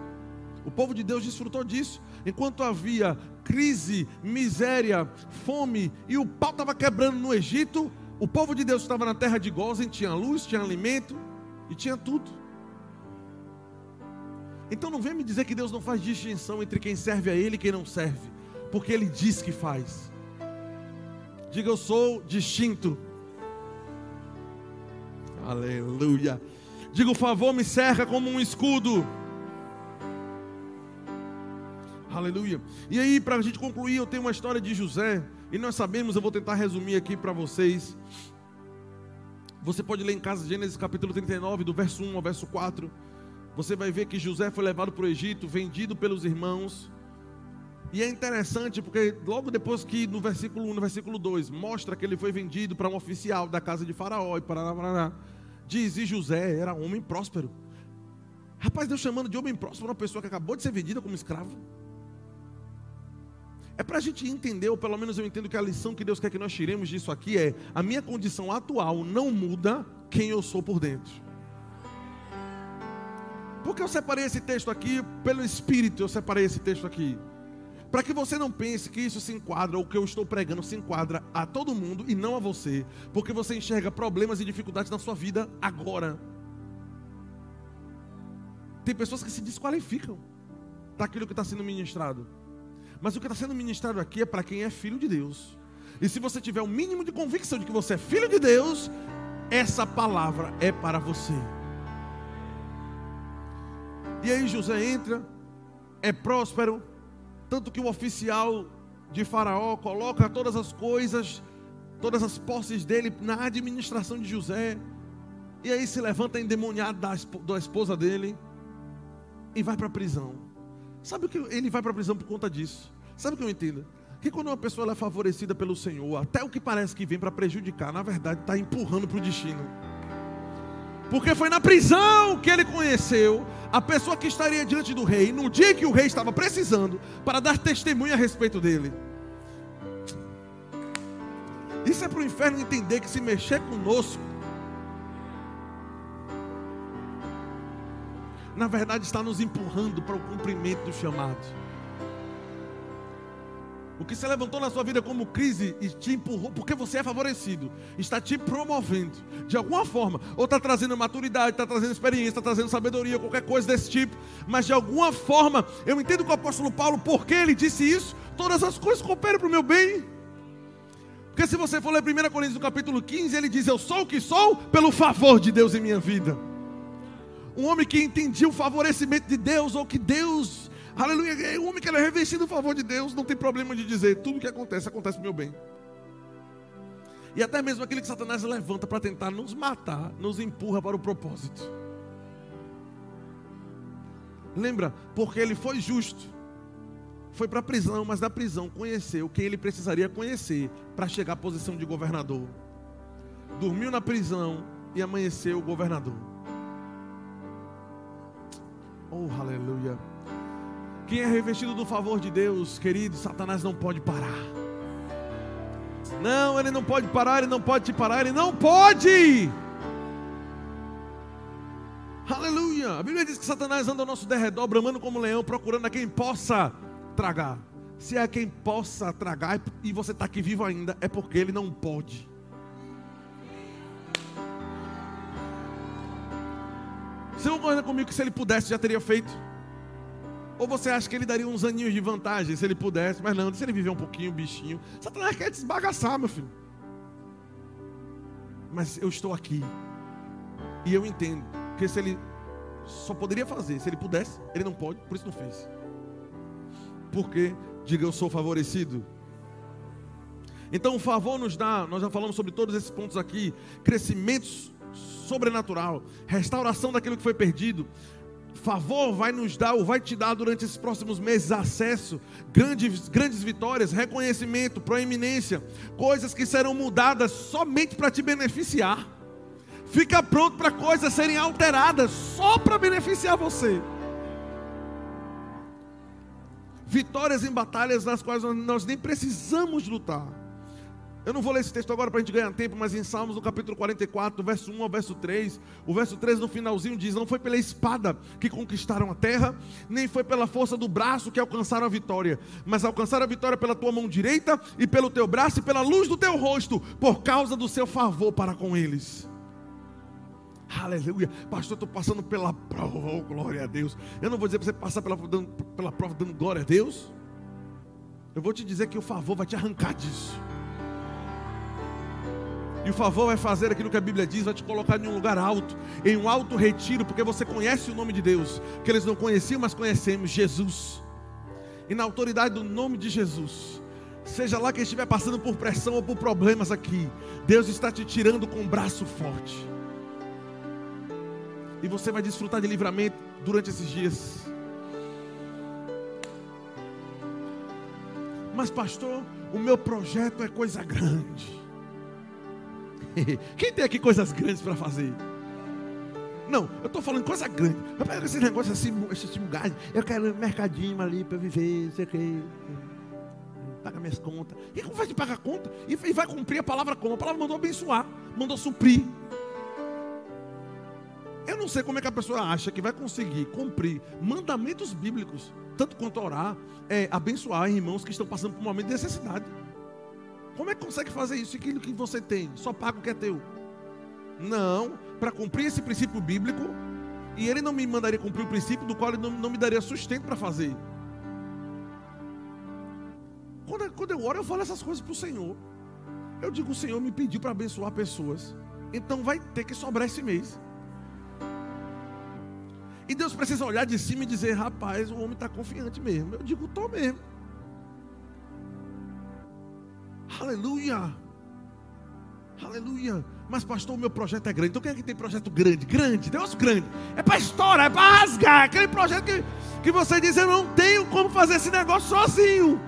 O povo de Deus desfrutou disso. Enquanto havia crise, miséria, fome e o pau estava quebrando no Egito, o povo de Deus estava na terra de Gozen, tinha luz, tinha alimento e tinha tudo. Então não vem me dizer que Deus não faz distinção entre quem serve a Ele e quem não serve, porque Ele diz que faz. Diga eu sou distinto. Aleluia. Diga o favor me cerca como um escudo. Aleluia. E aí, para a gente concluir, eu tenho uma história de José. E nós sabemos, eu vou tentar resumir aqui para vocês. Você pode ler em casa Gênesis capítulo 39, do verso 1 ao verso 4. Você vai ver que José foi levado para o Egito, vendido pelos irmãos. E é interessante porque logo depois que no versículo 1, no versículo 2, mostra que ele foi vendido para um oficial da casa de Faraó e para lá, diz, e José era homem próspero. Rapaz, Deus chamando de homem próspero uma pessoa que acabou de ser vendida como escravo. É para a gente entender, ou pelo menos eu entendo que a lição que Deus quer que nós tiremos disso aqui é: a minha condição atual não muda quem eu sou por dentro. Porque eu separei esse texto aqui, pelo Espírito eu separei esse texto aqui. Para que você não pense que isso se enquadra, ou que eu estou pregando se enquadra a todo mundo e não a você. Porque você enxerga problemas e dificuldades na sua vida agora. Tem pessoas que se desqualificam daquilo que está sendo ministrado. Mas o que está sendo ministrado aqui é para quem é filho de Deus. E se você tiver o mínimo de convicção de que você é filho de Deus, essa palavra é para você. E aí José entra, é próspero, tanto que o oficial de Faraó coloca todas as coisas, todas as posses dele na administração de José. E aí se levanta endemoniado da, da esposa dele e vai para a prisão. Sabe o que ele vai para a prisão por conta disso? Sabe o que eu entendo? Que quando uma pessoa é favorecida pelo Senhor, até o que parece que vem para prejudicar, na verdade está empurrando para o destino. Porque foi na prisão que ele conheceu a pessoa que estaria diante do rei, no dia que o rei estava precisando, para dar testemunho a respeito dele. Isso é para o inferno entender que se mexer conosco, na verdade está nos empurrando para o cumprimento do chamado. O que se levantou na sua vida como crise e te empurrou, porque você é favorecido, está te promovendo de alguma forma, ou está trazendo maturidade, está trazendo experiência, está trazendo sabedoria, qualquer coisa desse tipo, mas de alguma forma, eu entendo com o apóstolo Paulo, porque ele disse isso, todas as coisas cooperam para o meu bem. Porque se você for ler 1 Coríntios capítulo 15, ele diz: Eu sou o que sou pelo favor de Deus em minha vida. Um homem que entendia o favorecimento de Deus, ou que Deus, aleluia, é um homem que é revestido do favor de Deus, não tem problema de dizer, tudo que acontece, acontece para meu bem. E até mesmo aquele que Satanás levanta para tentar nos matar, nos empurra para o propósito. Lembra? Porque ele foi justo. Foi para a prisão, mas da prisão conheceu quem ele precisaria conhecer para chegar à posição de governador. Dormiu na prisão e amanheceu governador. Oh, aleluia. Quem é revestido do favor de Deus, querido, Satanás não pode parar. Não, ele não pode parar, ele não pode te parar, ele não pode. Aleluia. A Bíblia diz que Satanás anda ao nosso derredor, bramando como leão, procurando a quem possa tragar. Se é quem possa tragar e você está aqui vivo ainda, é porque ele não pode. Você concorda comigo que se ele pudesse já teria feito? Ou você acha que ele daria uns aninhos de vantagem se ele pudesse? Mas não, se ele viver um pouquinho, bichinho. Satanás quer desbagaçar, meu filho. Mas eu estou aqui. E eu entendo que se ele só poderia fazer, se ele pudesse, ele não pode, por isso não fez. Porque, diga eu sou favorecido. Então o favor nos dá, nós já falamos sobre todos esses pontos aqui, crescimentos sobrenatural, restauração daquilo que foi perdido. Favor vai nos dar, ou vai te dar durante esses próximos meses acesso, grandes, grandes vitórias, reconhecimento, proeminência, coisas que serão mudadas somente para te beneficiar. Fica pronto para coisas serem alteradas só para beneficiar você. vitórias em batalhas nas quais nós nem precisamos lutar. Eu não vou ler esse texto agora para a gente ganhar tempo, mas em Salmos, no capítulo 44, verso 1 ao verso 3, o verso 3 no finalzinho diz: Não foi pela espada que conquistaram a terra, nem foi pela força do braço que alcançaram a vitória, mas alcançaram a vitória pela tua mão direita e pelo teu braço e pela luz do teu rosto, por causa do seu favor para com eles. Aleluia, pastor, estou passando pela prova, oh, glória a Deus. Eu não vou dizer para você passar pela, dando, pela prova dando glória a Deus. Eu vou te dizer que o favor vai te arrancar disso. E o favor vai fazer aquilo que a Bíblia diz, vai te colocar em um lugar alto, em um alto retiro, porque você conhece o nome de Deus, que eles não conheciam, mas conhecemos Jesus. E na autoridade do nome de Jesus, seja lá quem estiver passando por pressão ou por problemas aqui, Deus está te tirando com um braço forte. E você vai desfrutar de livramento durante esses dias. Mas, pastor, o meu projeto é coisa grande. [laughs] Quem tem aqui coisas grandes para fazer? Não, eu estou falando coisa grande. Eu pego esse negócio assim, esse tipo gás. Eu quero um mercadinho ali para viver, sei que. Pagar minhas contas. E como vai te pagar conta? E vai cumprir a palavra como? A palavra mandou abençoar, mandou suprir. Eu não sei como é que a pessoa acha que vai conseguir cumprir mandamentos bíblicos, tanto quanto orar, é, abençoar irmãos que estão passando por um momento de necessidade. Como é que consegue fazer isso? Aquilo que você tem, só paga o que é teu. Não, para cumprir esse princípio bíblico, e ele não me mandaria cumprir o princípio do qual ele não, não me daria sustento para fazer. Quando, quando eu oro, eu falo essas coisas para o Senhor. Eu digo, o Senhor me pediu para abençoar pessoas. Então vai ter que sobrar esse mês. E Deus precisa olhar de cima e dizer, rapaz, o homem está confiante mesmo. Eu digo, estou mesmo. Aleluia. Aleluia. Mas, pastor, o meu projeto é grande. Então, quem é que tem projeto grande? Grande, Deus grande. É para estourar, é para rasgar. Aquele projeto que, que você diz: Eu não tenho como fazer esse negócio sozinho.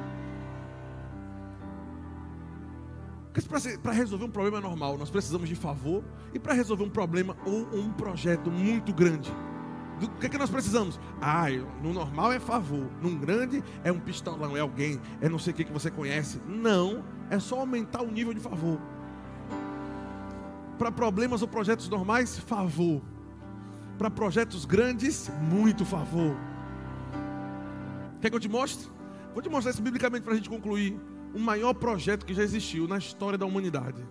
Para resolver um problema normal, nós precisamos de favor. E para resolver um problema ou um projeto muito grande, do que, é que nós precisamos? Ah, no normal é favor, num grande é um pistolão, é alguém, é não sei o que que você conhece. Não, é só aumentar o nível de favor. Para problemas ou projetos normais, favor. Para projetos grandes, muito favor. Quer que eu te mostre? Vou te mostrar isso biblicamente para a gente concluir. O maior projeto que já existiu na história da humanidade.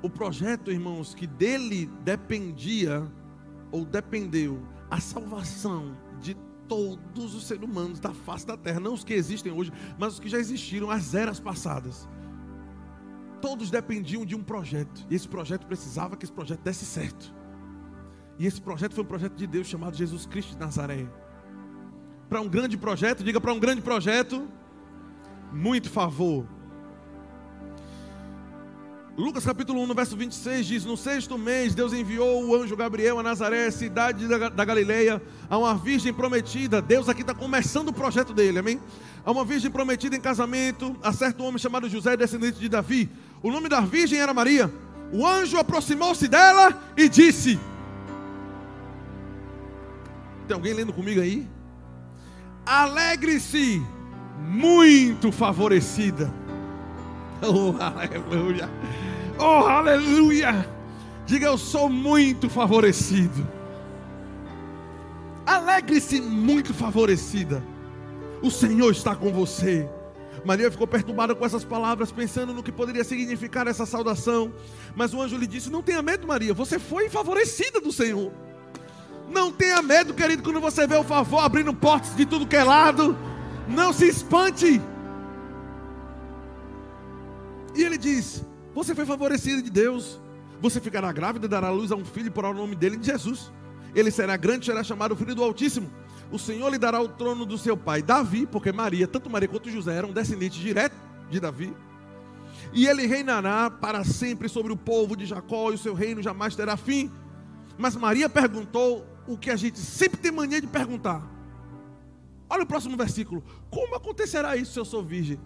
O projeto, irmãos, que dele dependia ou dependeu a salvação de todos os seres humanos da face da terra, não os que existem hoje, mas os que já existiram as eras passadas. Todos dependiam de um projeto, e esse projeto precisava que esse projeto desse certo. E esse projeto foi um projeto de Deus chamado Jesus Cristo de Nazaré. Para um grande projeto, diga para um grande projeto, muito favor. Lucas capítulo 1, no verso 26 diz: No sexto mês, Deus enviou o anjo Gabriel a Nazaré, cidade da Galileia, a uma virgem prometida. Deus aqui está começando o projeto dele, amém? A uma virgem prometida em casamento, a certo homem chamado José, descendente de Davi. O nome da virgem era Maria. O anjo aproximou-se dela e disse: Tem alguém lendo comigo aí? Alegre-se, muito favorecida. [laughs] Oh, aleluia. Oh, aleluia! Diga, eu sou muito favorecido. Alegre-se, muito favorecida. O Senhor está com você. Maria ficou perturbada com essas palavras, pensando no que poderia significar essa saudação. Mas o anjo lhe disse: Não tenha medo, Maria, você foi favorecida do Senhor. Não tenha medo, querido, quando você vê o favor abrindo portas de tudo que é lado. Não se espante. E ele diz: você foi favorecido de Deus. Você ficará grávida e dará luz a um filho por o nome dele de Jesus. Ele será grande e será chamado Filho do Altíssimo. O Senhor lhe dará o trono do seu pai Davi, porque Maria, tanto Maria quanto José eram descendentes diretos de Davi. E ele reinará para sempre sobre o povo de Jacó, e o seu reino jamais terá fim. Mas Maria perguntou o que a gente sempre tem mania de perguntar. Olha o próximo versículo: Como acontecerá isso se eu sou virgem?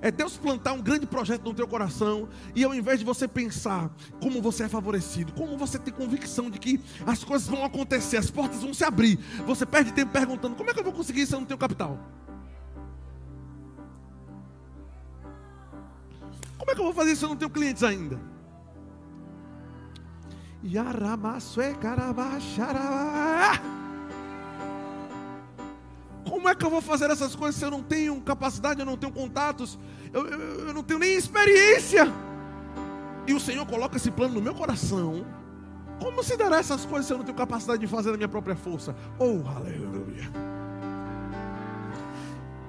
É Deus plantar um grande projeto no teu coração e ao invés de você pensar como você é favorecido, como você tem convicção de que as coisas vão acontecer, as portas vão se abrir, você perde tempo perguntando: como é que eu vou conseguir isso eu não tenho capital? Como é que eu vou fazer isso eu não tenho clientes ainda? Yaramaçue carabacharabá. Como é que eu vou fazer essas coisas se eu não tenho capacidade, eu não tenho contatos, eu, eu, eu não tenho nem experiência? E o Senhor coloca esse plano no meu coração. Como se dará essas coisas se eu não tenho capacidade de fazer na minha própria força? Oh, aleluia.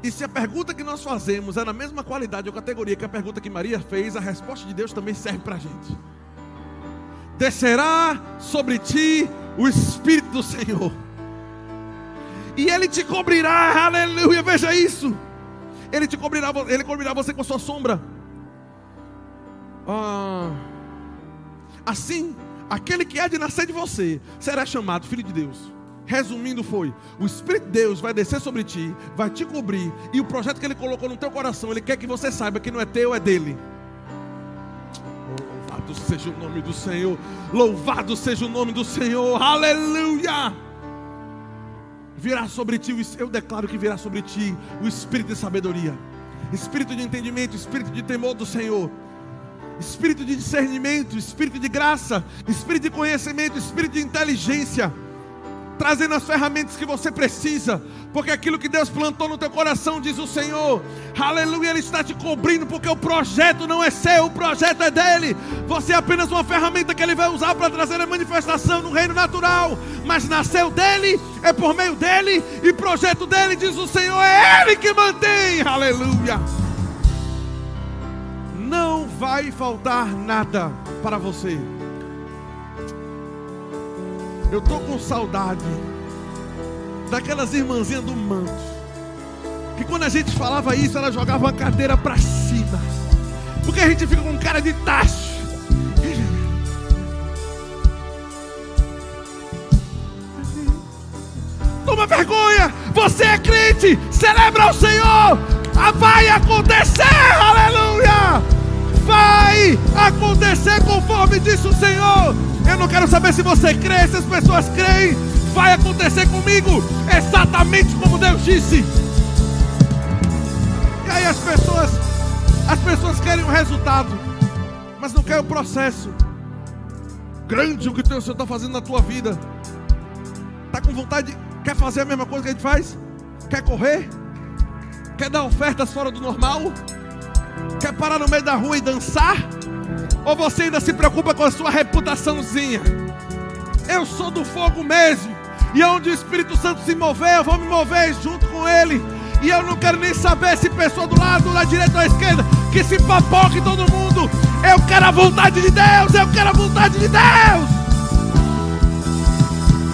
E se a pergunta que nós fazemos é na mesma qualidade ou categoria que a pergunta que Maria fez, a resposta de Deus também serve para a gente. Descerá sobre ti o Espírito do Senhor e Ele te cobrirá, aleluia, veja isso. Ele te cobrirá, Ele cobrirá você com a sua sombra. Ah, assim, aquele que há de nascer de você será chamado Filho de Deus. Resumindo, foi: o Espírito de Deus vai descer sobre ti, vai te cobrir, e o projeto que Ele colocou no teu coração, Ele quer que você saiba que não é teu, é dele. Louvado seja o nome do Senhor, louvado seja o nome do Senhor, aleluia virá sobre ti, eu declaro que virá sobre ti o espírito de sabedoria, espírito de entendimento, espírito de temor do Senhor, espírito de discernimento, espírito de graça, espírito de conhecimento, espírito de inteligência trazendo as ferramentas que você precisa, porque aquilo que Deus plantou no teu coração, diz o Senhor, aleluia, Ele está te cobrindo, porque o projeto não é seu, o projeto é dele. Você é apenas uma ferramenta que Ele vai usar para trazer a manifestação no reino natural, mas nasceu dele, é por meio dele, e projeto dele, diz o Senhor, é Ele que mantém, aleluia. Não vai faltar nada para você. Eu estou com saudade daquelas irmãzinhas do manto. Que quando a gente falava isso, ela jogava uma cadeira para cima. Porque a gente fica com cara de tacho. Toma vergonha! Você é crente! Celebra o Senhor! Vai acontecer! Aleluia! Vai acontecer conforme disse o Senhor! Eu não quero saber se você crê, se as pessoas creem. Vai acontecer comigo exatamente como Deus disse. E aí as pessoas, as pessoas querem o resultado, mas não querem o processo. Grande o que o Senhor está fazendo na tua vida. Está com vontade, quer fazer a mesma coisa que a gente faz? Quer correr? Quer dar ofertas fora do normal? Quer parar no meio da rua e dançar? Ou você ainda se preocupa com a sua reputaçãozinha? Eu sou do fogo mesmo. E onde o Espírito Santo se mover, eu vou me mover junto com ele. E eu não quero nem saber se pessoa do lado, da direita ou da esquerda, que se papoque todo mundo. Eu quero a vontade de Deus, eu quero a vontade de Deus.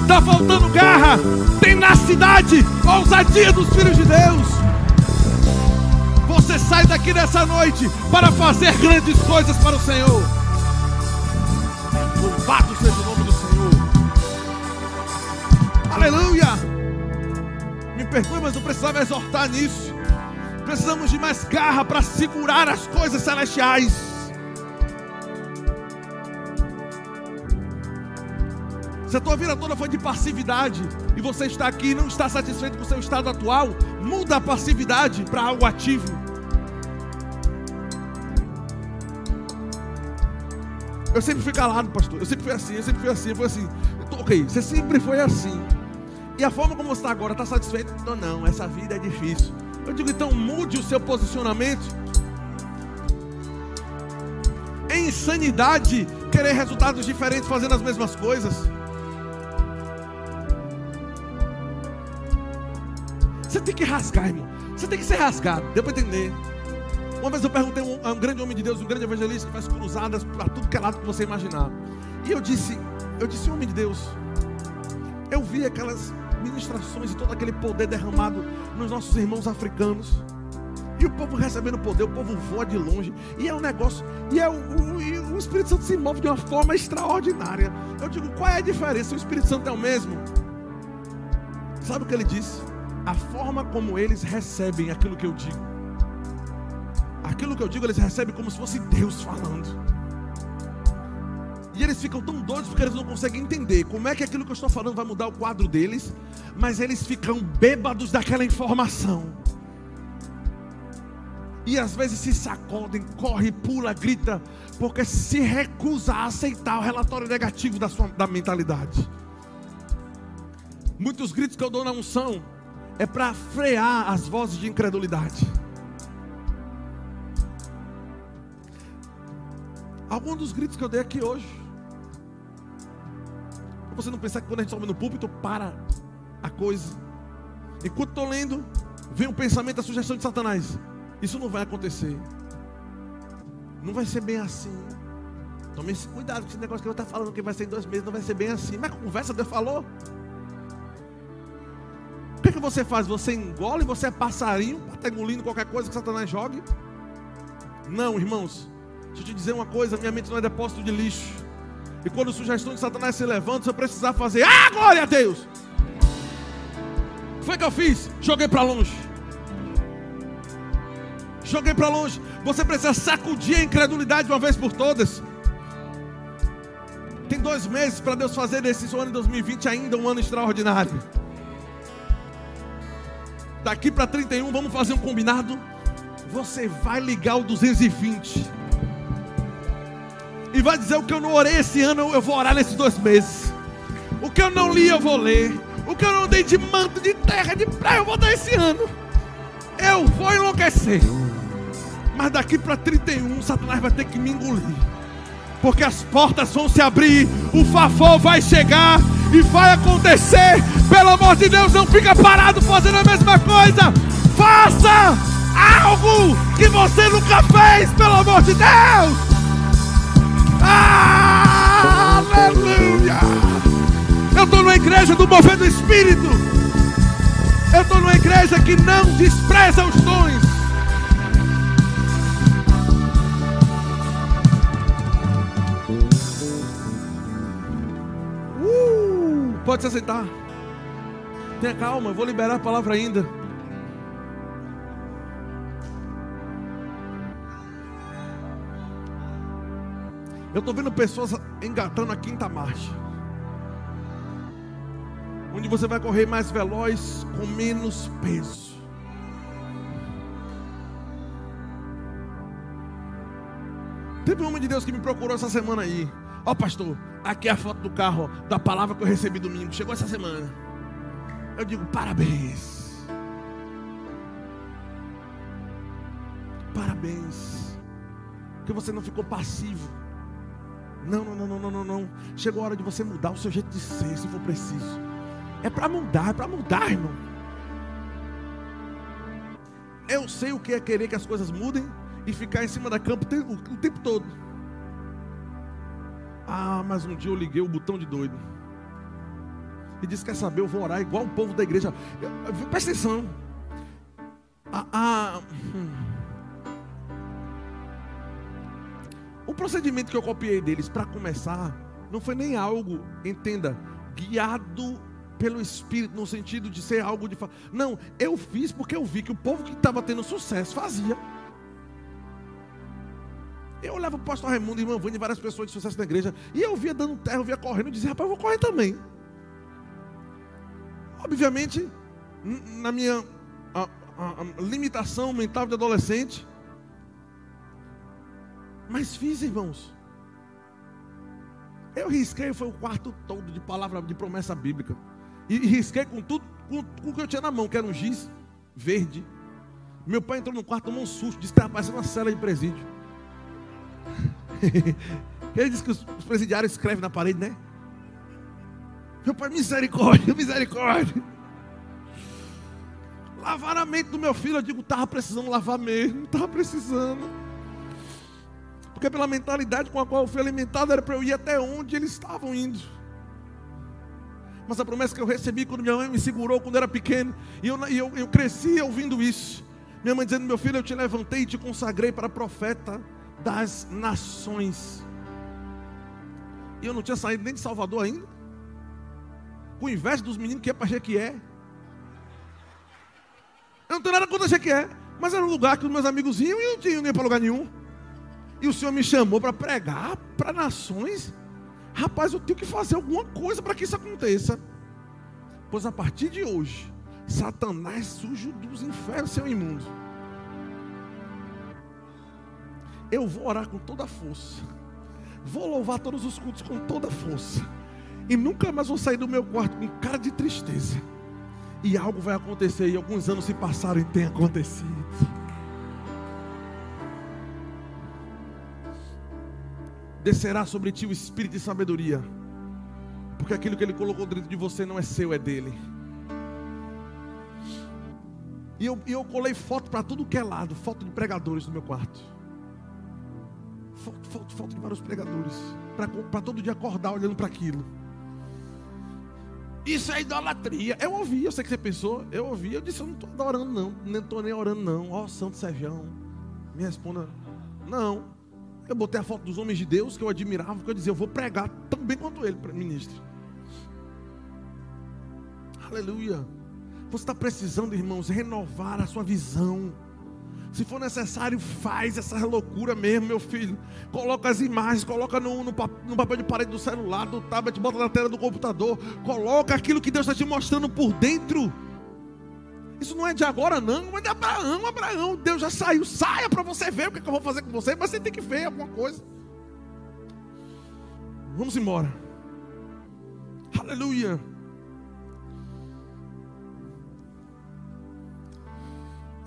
Está faltando garra, tenacidade, ousadia dos filhos de Deus. Você sai daqui nessa noite para fazer grandes coisas para o Senhor. Louvado seja o nome do Senhor. Aleluia. Me perdoe, mas eu precisava exortar nisso. Precisamos de mais garra para segurar as coisas celestiais. Se a tua vida toda foi de passividade e você está aqui e não está satisfeito com o seu estado atual, muda a passividade para algo ativo. Eu sempre fui calado, pastor. Eu sempre fui assim, eu sempre fui assim, eu fui assim. Ok, você sempre foi assim. E a forma como você está agora, está satisfeito? Não, não, essa vida é difícil. Eu digo, então mude o seu posicionamento. É insanidade querer resultados diferentes fazendo as mesmas coisas. Você tem que rasgar, irmão. Você tem que ser rasgado. Deu para entender. Uma vez eu perguntei a um, um, grande homem de Deus, um grande evangelista que faz cruzadas para tudo que é lado que você imaginar. E eu disse, eu disse, homem de Deus, eu vi aquelas ministrações e todo aquele poder derramado nos nossos irmãos africanos. E o povo recebendo poder, o povo voa de longe. E é um negócio. E, é o, o Espírito Santo se move de uma forma extraordinária. Eu digo, qual é a diferença? O Espírito Santo é o mesmo. Sabe o que ele disse? A forma como eles recebem aquilo que eu digo aquilo que eu digo eles recebem como se fosse Deus falando. E eles ficam tão doidos porque eles não conseguem entender como é que aquilo que eu estou falando vai mudar o quadro deles, mas eles ficam bêbados daquela informação. E às vezes se sacodem, corre, pula, grita, porque se recusa a aceitar o relatório negativo da sua da mentalidade. Muitos gritos que eu dou na unção é para frear as vozes de incredulidade. Alguns dos gritos que eu dei aqui hoje. Para você não pensar que quando a gente sobe no púlpito, para a coisa. Enquanto estou lendo, vem um pensamento, a sugestão de Satanás. Isso não vai acontecer. Não vai ser bem assim. Tome esse cuidado com esse negócio que eu estou falando que vai ser em dois meses, não vai ser bem assim. Mas a conversa Deus falou. O que, é que você faz? Você engole, você é passarinho, está engolindo qualquer coisa que Satanás jogue? Não, irmãos. Deixa eu te dizer uma coisa: minha mente não é depósito de lixo. E quando sugestões de Satanás se levantam, você precisar fazer, ah, glória a Deus! Foi o que eu fiz? Joguei para longe. Joguei para longe. Você precisa sacudir a incredulidade de uma vez por todas. Tem dois meses para Deus fazer desse ano de 2020 ainda um ano extraordinário. Daqui para 31, vamos fazer um combinado. Você vai ligar o 220 e vai dizer: O que eu não orei esse ano, eu vou orar nesses dois meses. O que eu não li, eu vou ler. O que eu não dei de manto, de terra, de praia, eu vou dar esse ano. Eu vou enlouquecer. Mas daqui para 31, Satanás vai ter que me engolir. Porque as portas vão se abrir, o favor vai chegar e vai acontecer. Pelo amor de Deus, não fica parado fazendo a mesma coisa. Faça algo que você nunca fez, pelo amor de Deus. Aleluia! Eu estou numa igreja do mover do Espírito. Eu estou numa igreja que não despreza os dons. Uh, pode se aceitar. Tenha calma, eu vou liberar a palavra ainda. Eu estou vendo pessoas engatando a quinta marcha. Onde você vai correr mais veloz com menos peso. Teve um homem de Deus que me procurou essa semana aí. Ó oh, pastor, aqui é a foto do carro da palavra que eu recebi domingo. Chegou essa semana. Eu digo, parabéns. Parabéns. Que você não ficou passivo não, não, não, não, não, não, Chegou a hora de você mudar o seu jeito de ser, se for preciso. É para mudar, é para mudar, irmão. Eu sei o que é querer que as coisas mudem e ficar em cima da campo o tempo todo. Ah, mas um dia eu liguei o botão de doido. E disse: Quer saber? Eu vou orar igual o povo da igreja. Presta atenção. Ah, ah, hum. Procedimento que eu copiei deles para começar não foi nem algo, entenda, guiado pelo Espírito, no sentido de ser algo de. Não, eu fiz porque eu vi que o povo que estava tendo sucesso fazia. Eu olhava o pastor Raimundo, irmão Vânia, várias pessoas de sucesso na igreja, e eu via dando terra, eu via correndo, e dizia, rapaz, eu vou correr também. Obviamente, na minha a, a, a limitação mental de adolescente, mas fiz, irmãos. Eu risquei, foi o quarto todo de palavra de promessa bíblica. E risquei com tudo, com, com o que eu tinha na mão, que era um giz verde. Meu pai entrou no quarto, tomou um susto, disse que estava parecendo uma cela de presídio. [laughs] Ele disse que os, os presidiários escrevem na parede, né? Meu pai, misericórdia, misericórdia. Lavar a mente do meu filho, eu digo, estava precisando lavar mesmo, estava precisando. Porque pela mentalidade com a qual eu fui alimentado era para eu ir até onde eles estavam indo. Mas a promessa que eu recebi quando minha mãe me segurou quando era pequeno, e eu, eu, eu cresci ouvindo isso. Minha mãe dizendo: Meu filho, eu te levantei e te consagrei para profeta das nações. E eu não tinha saído nem de Salvador ainda. Com inveja dos meninos que é para Jequié. Eu não tenho nada contra Jequié. Mas era um lugar que os meus amigos iam e eu não tinha nem para lugar nenhum. E o Senhor me chamou para pregar para nações. Rapaz, eu tenho que fazer alguma coisa para que isso aconteça. Pois a partir de hoje, Satanás sujo dos infernos, seu imundo. Eu vou orar com toda a força. Vou louvar todos os cultos com toda a força. E nunca mais vou sair do meu quarto com cara de tristeza. E algo vai acontecer. E alguns anos se passaram e tem acontecido. Descerá sobre ti o espírito de sabedoria. Porque aquilo que ele colocou dentro de você não é seu, é dele. E eu, eu colei foto para tudo que é lado foto de pregadores no meu quarto. Foto, foto, foto de vários pregadores. Para todo dia acordar olhando para aquilo. Isso é idolatria. Eu ouvi, eu sei que você pensou. Eu ouvi, eu disse, eu não estou adorando, não. Nem estou nem orando, não. Ó, oh, Santo Sérgio. Me responda. Não. Eu botei a foto dos homens de Deus que eu admirava, que eu dizia, eu vou pregar tão bem quanto ele, ministro. Aleluia. Você está precisando, irmãos, renovar a sua visão. Se for necessário, faz essa loucura mesmo, meu filho. Coloca as imagens, coloca no, no, no, papel de parede do celular, do tablet, bota na tela do computador. Coloca aquilo que Deus está te mostrando por dentro. Isso não é de agora, não, é de Abraão, Abraão. Deus já saiu. Saia para você ver o que, é que eu vou fazer com você, mas você tem que ver alguma coisa. Vamos embora. Aleluia.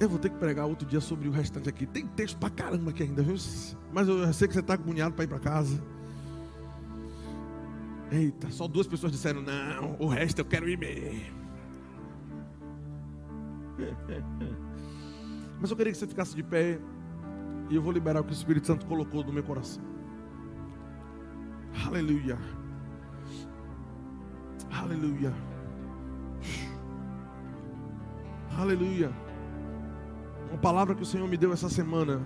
Eu vou ter que pregar outro dia sobre o restante aqui. Tem texto pra caramba aqui ainda, viu? Mas eu sei que você está agoniado para ir para casa. Eita, só duas pessoas disseram: Não, o resto eu quero ir mesmo. [laughs] Mas eu queria que você ficasse de pé. E eu vou liberar o que o Espírito Santo colocou no meu coração. Aleluia. Aleluia. Aleluia. Uma palavra que o Senhor me deu essa semana.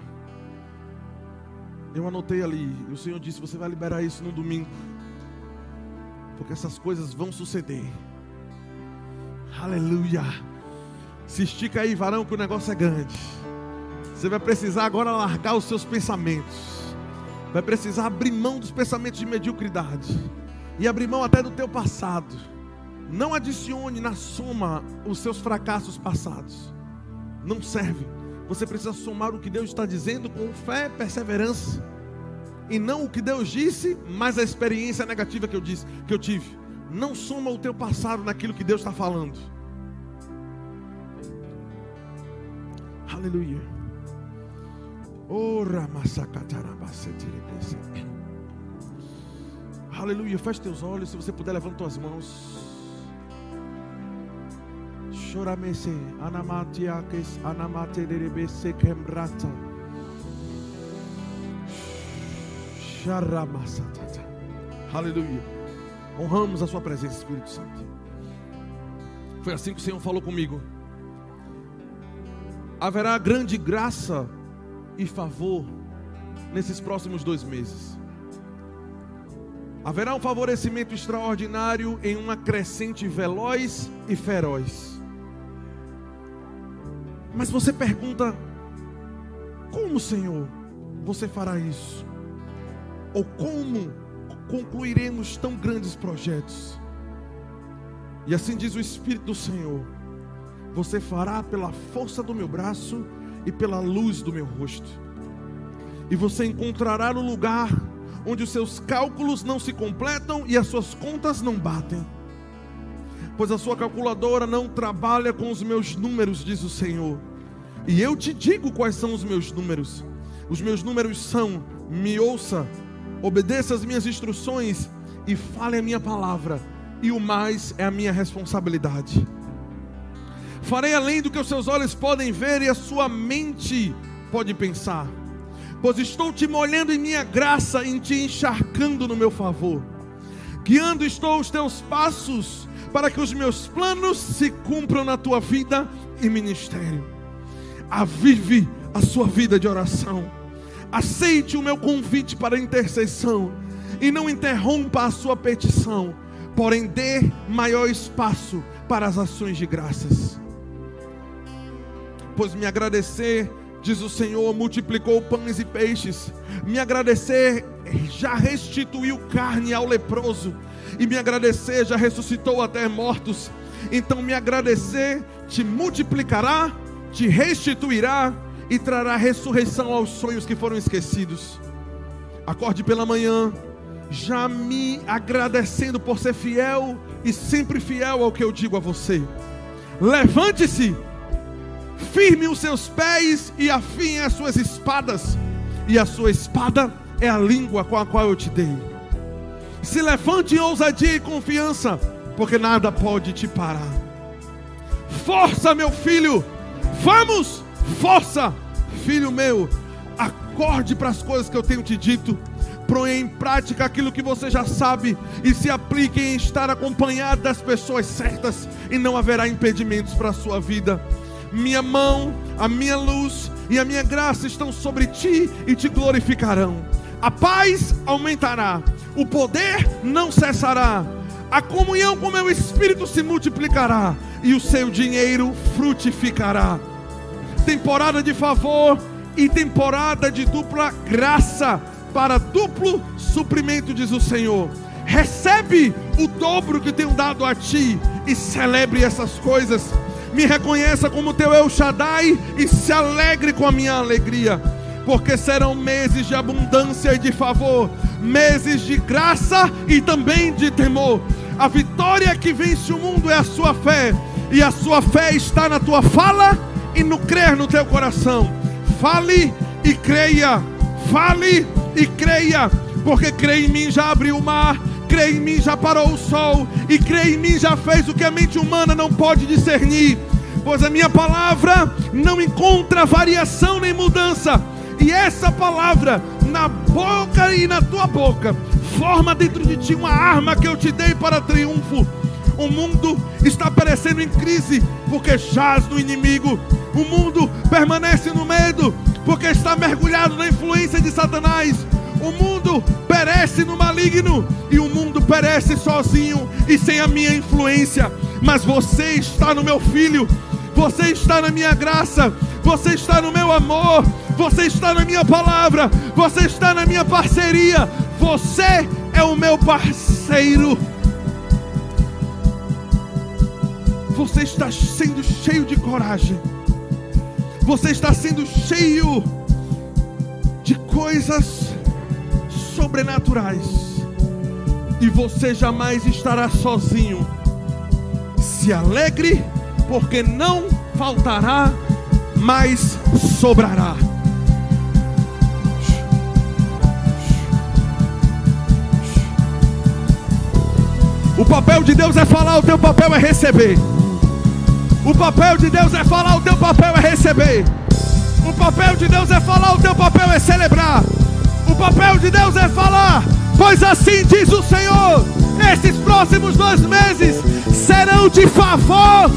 Eu anotei ali. E o Senhor disse: Você vai liberar isso no domingo. Porque essas coisas vão suceder. Aleluia. Se estica aí, varão, que o negócio é grande. Você vai precisar agora largar os seus pensamentos. Vai precisar abrir mão dos pensamentos de mediocridade. E abrir mão até do teu passado. Não adicione na soma os seus fracassos passados não serve. Você precisa somar o que Deus está dizendo com fé, perseverança. E não o que Deus disse, mas a experiência negativa que eu disse, que eu tive. Não soma o teu passado naquilo que Deus está falando. Aleluia. Aleluia. Feche teus olhos. Se você puder, levanta tuas mãos. Shoramese, Anamatiakes, Anamate Derebese Kembrata. Sharamasatata. Aleluia. Honramos a sua presença, Espírito Santo. Foi assim que o Senhor falou comigo. Haverá grande graça e favor nesses próximos dois meses. Haverá um favorecimento extraordinário em uma crescente veloz e feroz. Mas você pergunta: como, Senhor, você fará isso? Ou como concluiremos tão grandes projetos? E assim diz o Espírito do Senhor: Você fará pela força do meu braço e pela luz do meu rosto. E você encontrará no lugar onde os seus cálculos não se completam e as suas contas não batem pois a sua calculadora não trabalha com os meus números, diz o Senhor. E eu te digo quais são os meus números. Os meus números são: me ouça, obedeça as minhas instruções e fale a minha palavra. E o mais é a minha responsabilidade. Farei além do que os seus olhos podem ver e a sua mente pode pensar. Pois estou te molhando em minha graça, em te encharcando no meu favor. Guiando estou os teus passos para que os meus planos se cumpram na tua vida e ministério. Avive a sua vida de oração. Aceite o meu convite para intercessão e não interrompa a sua petição, porém dê maior espaço para as ações de graças. Pois me agradecer, diz o Senhor, multiplicou pães e peixes. Me agradecer já restituiu carne ao leproso, e me agradecer já ressuscitou até mortos. Então me agradecer te multiplicará, te restituirá e trará ressurreição aos sonhos que foram esquecidos. Acorde pela manhã, já me agradecendo por ser fiel e sempre fiel ao que eu digo a você. Levante-se, firme os seus pés e afiem as suas espadas, e a sua espada é a língua com a qual eu te dei. Se levante em ousadia e confiança, porque nada pode te parar. Força, meu filho, vamos, força, filho meu, acorde para as coisas que eu tenho te dito. Ponha em prática aquilo que você já sabe e se aplique em estar acompanhado das pessoas certas, e não haverá impedimentos para a sua vida. Minha mão, a minha luz e a minha graça estão sobre ti e te glorificarão a paz aumentará, o poder não cessará, a comunhão com meu espírito se multiplicará e o seu dinheiro frutificará. Temporada de favor e temporada de dupla graça para duplo suprimento, diz o Senhor. Recebe o dobro que tenho dado a ti e celebre essas coisas. Me reconheça como teu El Shaddai e se alegre com a minha alegria porque serão meses de abundância e de favor, meses de graça e também de temor. A vitória que vence o mundo é a sua fé, e a sua fé está na tua fala e no crer no teu coração. Fale e creia, fale e creia, porque crê em mim já abriu o mar, crê em mim já parou o sol, e crê em mim já fez o que a mente humana não pode discernir. Pois a minha palavra não encontra variação nem mudança e essa palavra na boca e na tua boca forma dentro de ti uma arma que eu te dei para triunfo. O mundo está perecendo em crise porque jaz no inimigo. O mundo permanece no medo porque está mergulhado na influência de Satanás. O mundo perece no maligno e o mundo perece sozinho e sem a minha influência. Mas você está no meu filho, você está na minha graça, você está no meu amor, você está na minha palavra, você está na minha parceria, você é o meu parceiro. Você está sendo cheio de coragem, você está sendo cheio de coisas sobrenaturais, e você jamais estará sozinho. Se alegre, porque não faltará, mas sobrará. O papel de Deus é falar, o teu papel é receber. O papel de Deus é falar, o teu papel é receber. O papel de Deus é falar, o teu papel é celebrar. Papel de Deus é falar, pois assim diz o Senhor: esses próximos dois meses serão de favor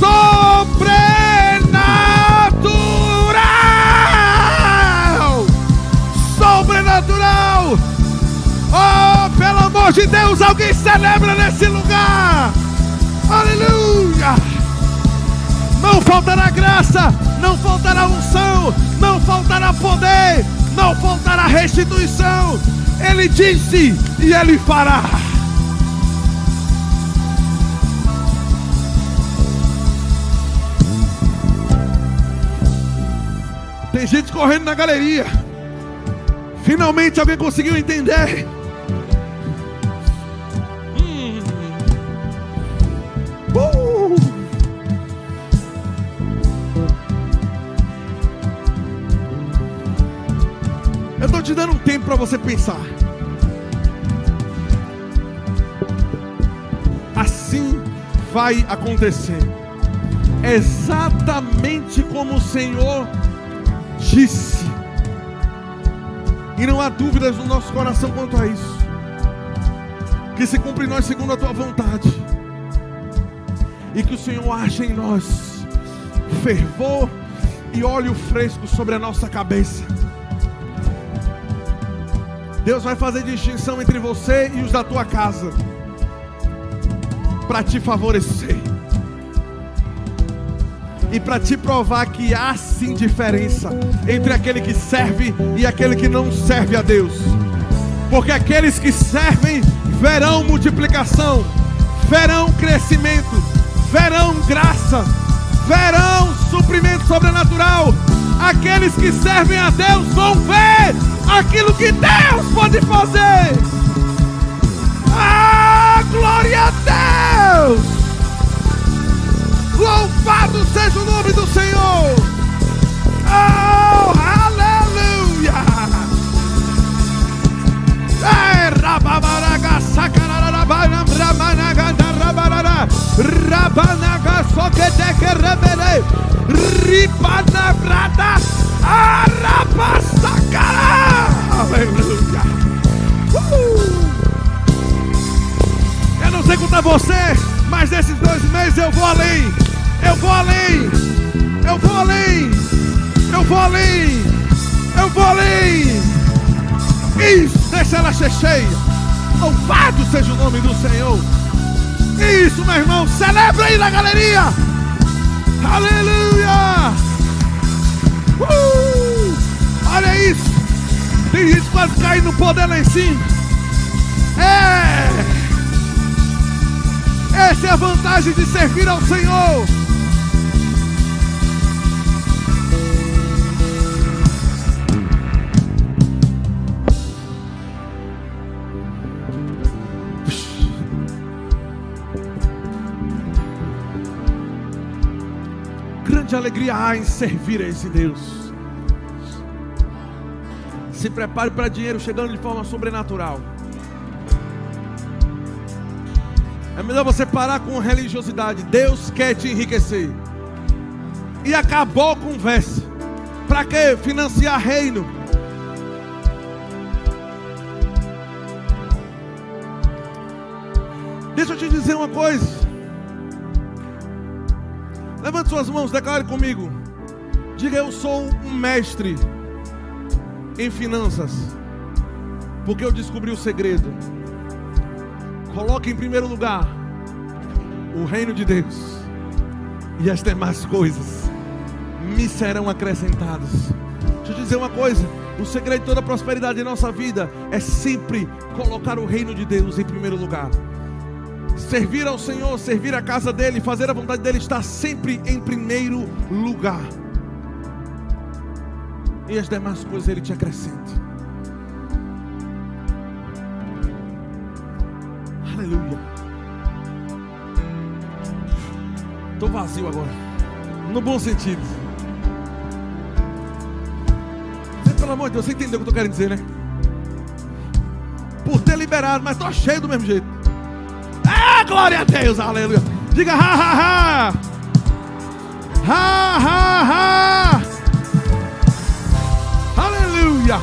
sobrenatural. Sobrenatural. Oh, pelo amor de Deus, alguém celebra nesse lugar. Aleluia. Não faltará graça, não faltará unção, não faltará poder, não faltará restituição. Ele disse e ele fará. Tem gente correndo na galeria. Finalmente alguém conseguiu entender. Te dando um tempo para você pensar. Assim vai acontecer. Exatamente como o Senhor disse. E não há dúvidas no nosso coração quanto a isso. Que se cumpre em nós segundo a tua vontade. E que o Senhor ache em nós fervor e óleo fresco sobre a nossa cabeça Deus vai fazer distinção entre você e os da tua casa, para te favorecer. e para te provar que há sim diferença entre aquele que serve e aquele que não serve a Deus. Porque aqueles que servem verão multiplicação, verão crescimento, verão graça, verão suprimento sobrenatural. Aqueles que servem a Deus vão ver aquilo que Deus pode fazer. Ah, glória a Deus! Louvado seja o nome do Senhor! Oh, aleluia! É, rababaraga, sacararabana, bramanaga, rabarara, rabanaga, arabasacara! Aleluia! Uh! Eu não sei a você, mas nesses dois meses eu vou além. Eu vou além. Eu vou além. Eu vou além. Eu vou além. Isso, deixa ela ser cheia. Louvado seja o nome do Senhor. Isso, meu irmão. Celebra aí na galeria. Aleluia. Uh, olha isso. Tem gente quase caindo no poder lá em cima. É. Essa é a vantagem de servir ao Senhor. Grande alegria há em servir a esse Deus. Se prepare para dinheiro chegando de forma sobrenatural. É melhor você parar com religiosidade. Deus quer te enriquecer. E acabou a conversa. Para que financiar reino? Deixa eu te dizer uma coisa. Levante suas mãos, declare comigo. Diga: Eu sou um mestre em finanças. Porque eu descobri o segredo. Coloque em primeiro lugar o reino de Deus, e as demais coisas me serão acrescentadas. Deixa eu dizer uma coisa: o segredo de toda prosperidade em nossa vida é sempre colocar o reino de Deus em primeiro lugar. Servir ao Senhor, servir a casa dEle, fazer a vontade dEle está sempre em primeiro lugar. E as demais coisas Ele te acrescenta. Aleluia. Estou vazio agora. No bom sentido. Pelo amor de Deus, você entendeu o que eu estou querendo dizer, né? Por ter liberado, mas estou cheio do mesmo jeito. Glória a Deus, aleluia. Diga ha, ha, ha. Ha, ha, ha. Aleluia.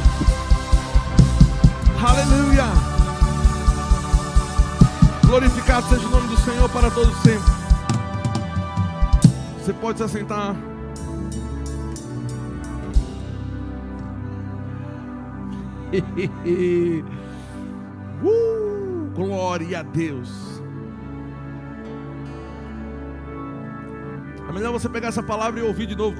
Aleluia. Glorificado seja o nome do Senhor para todos sempre. Você pode se assentar. [laughs] uh, glória a Deus. Melhor você pegar essa palavra e ouvir de novo.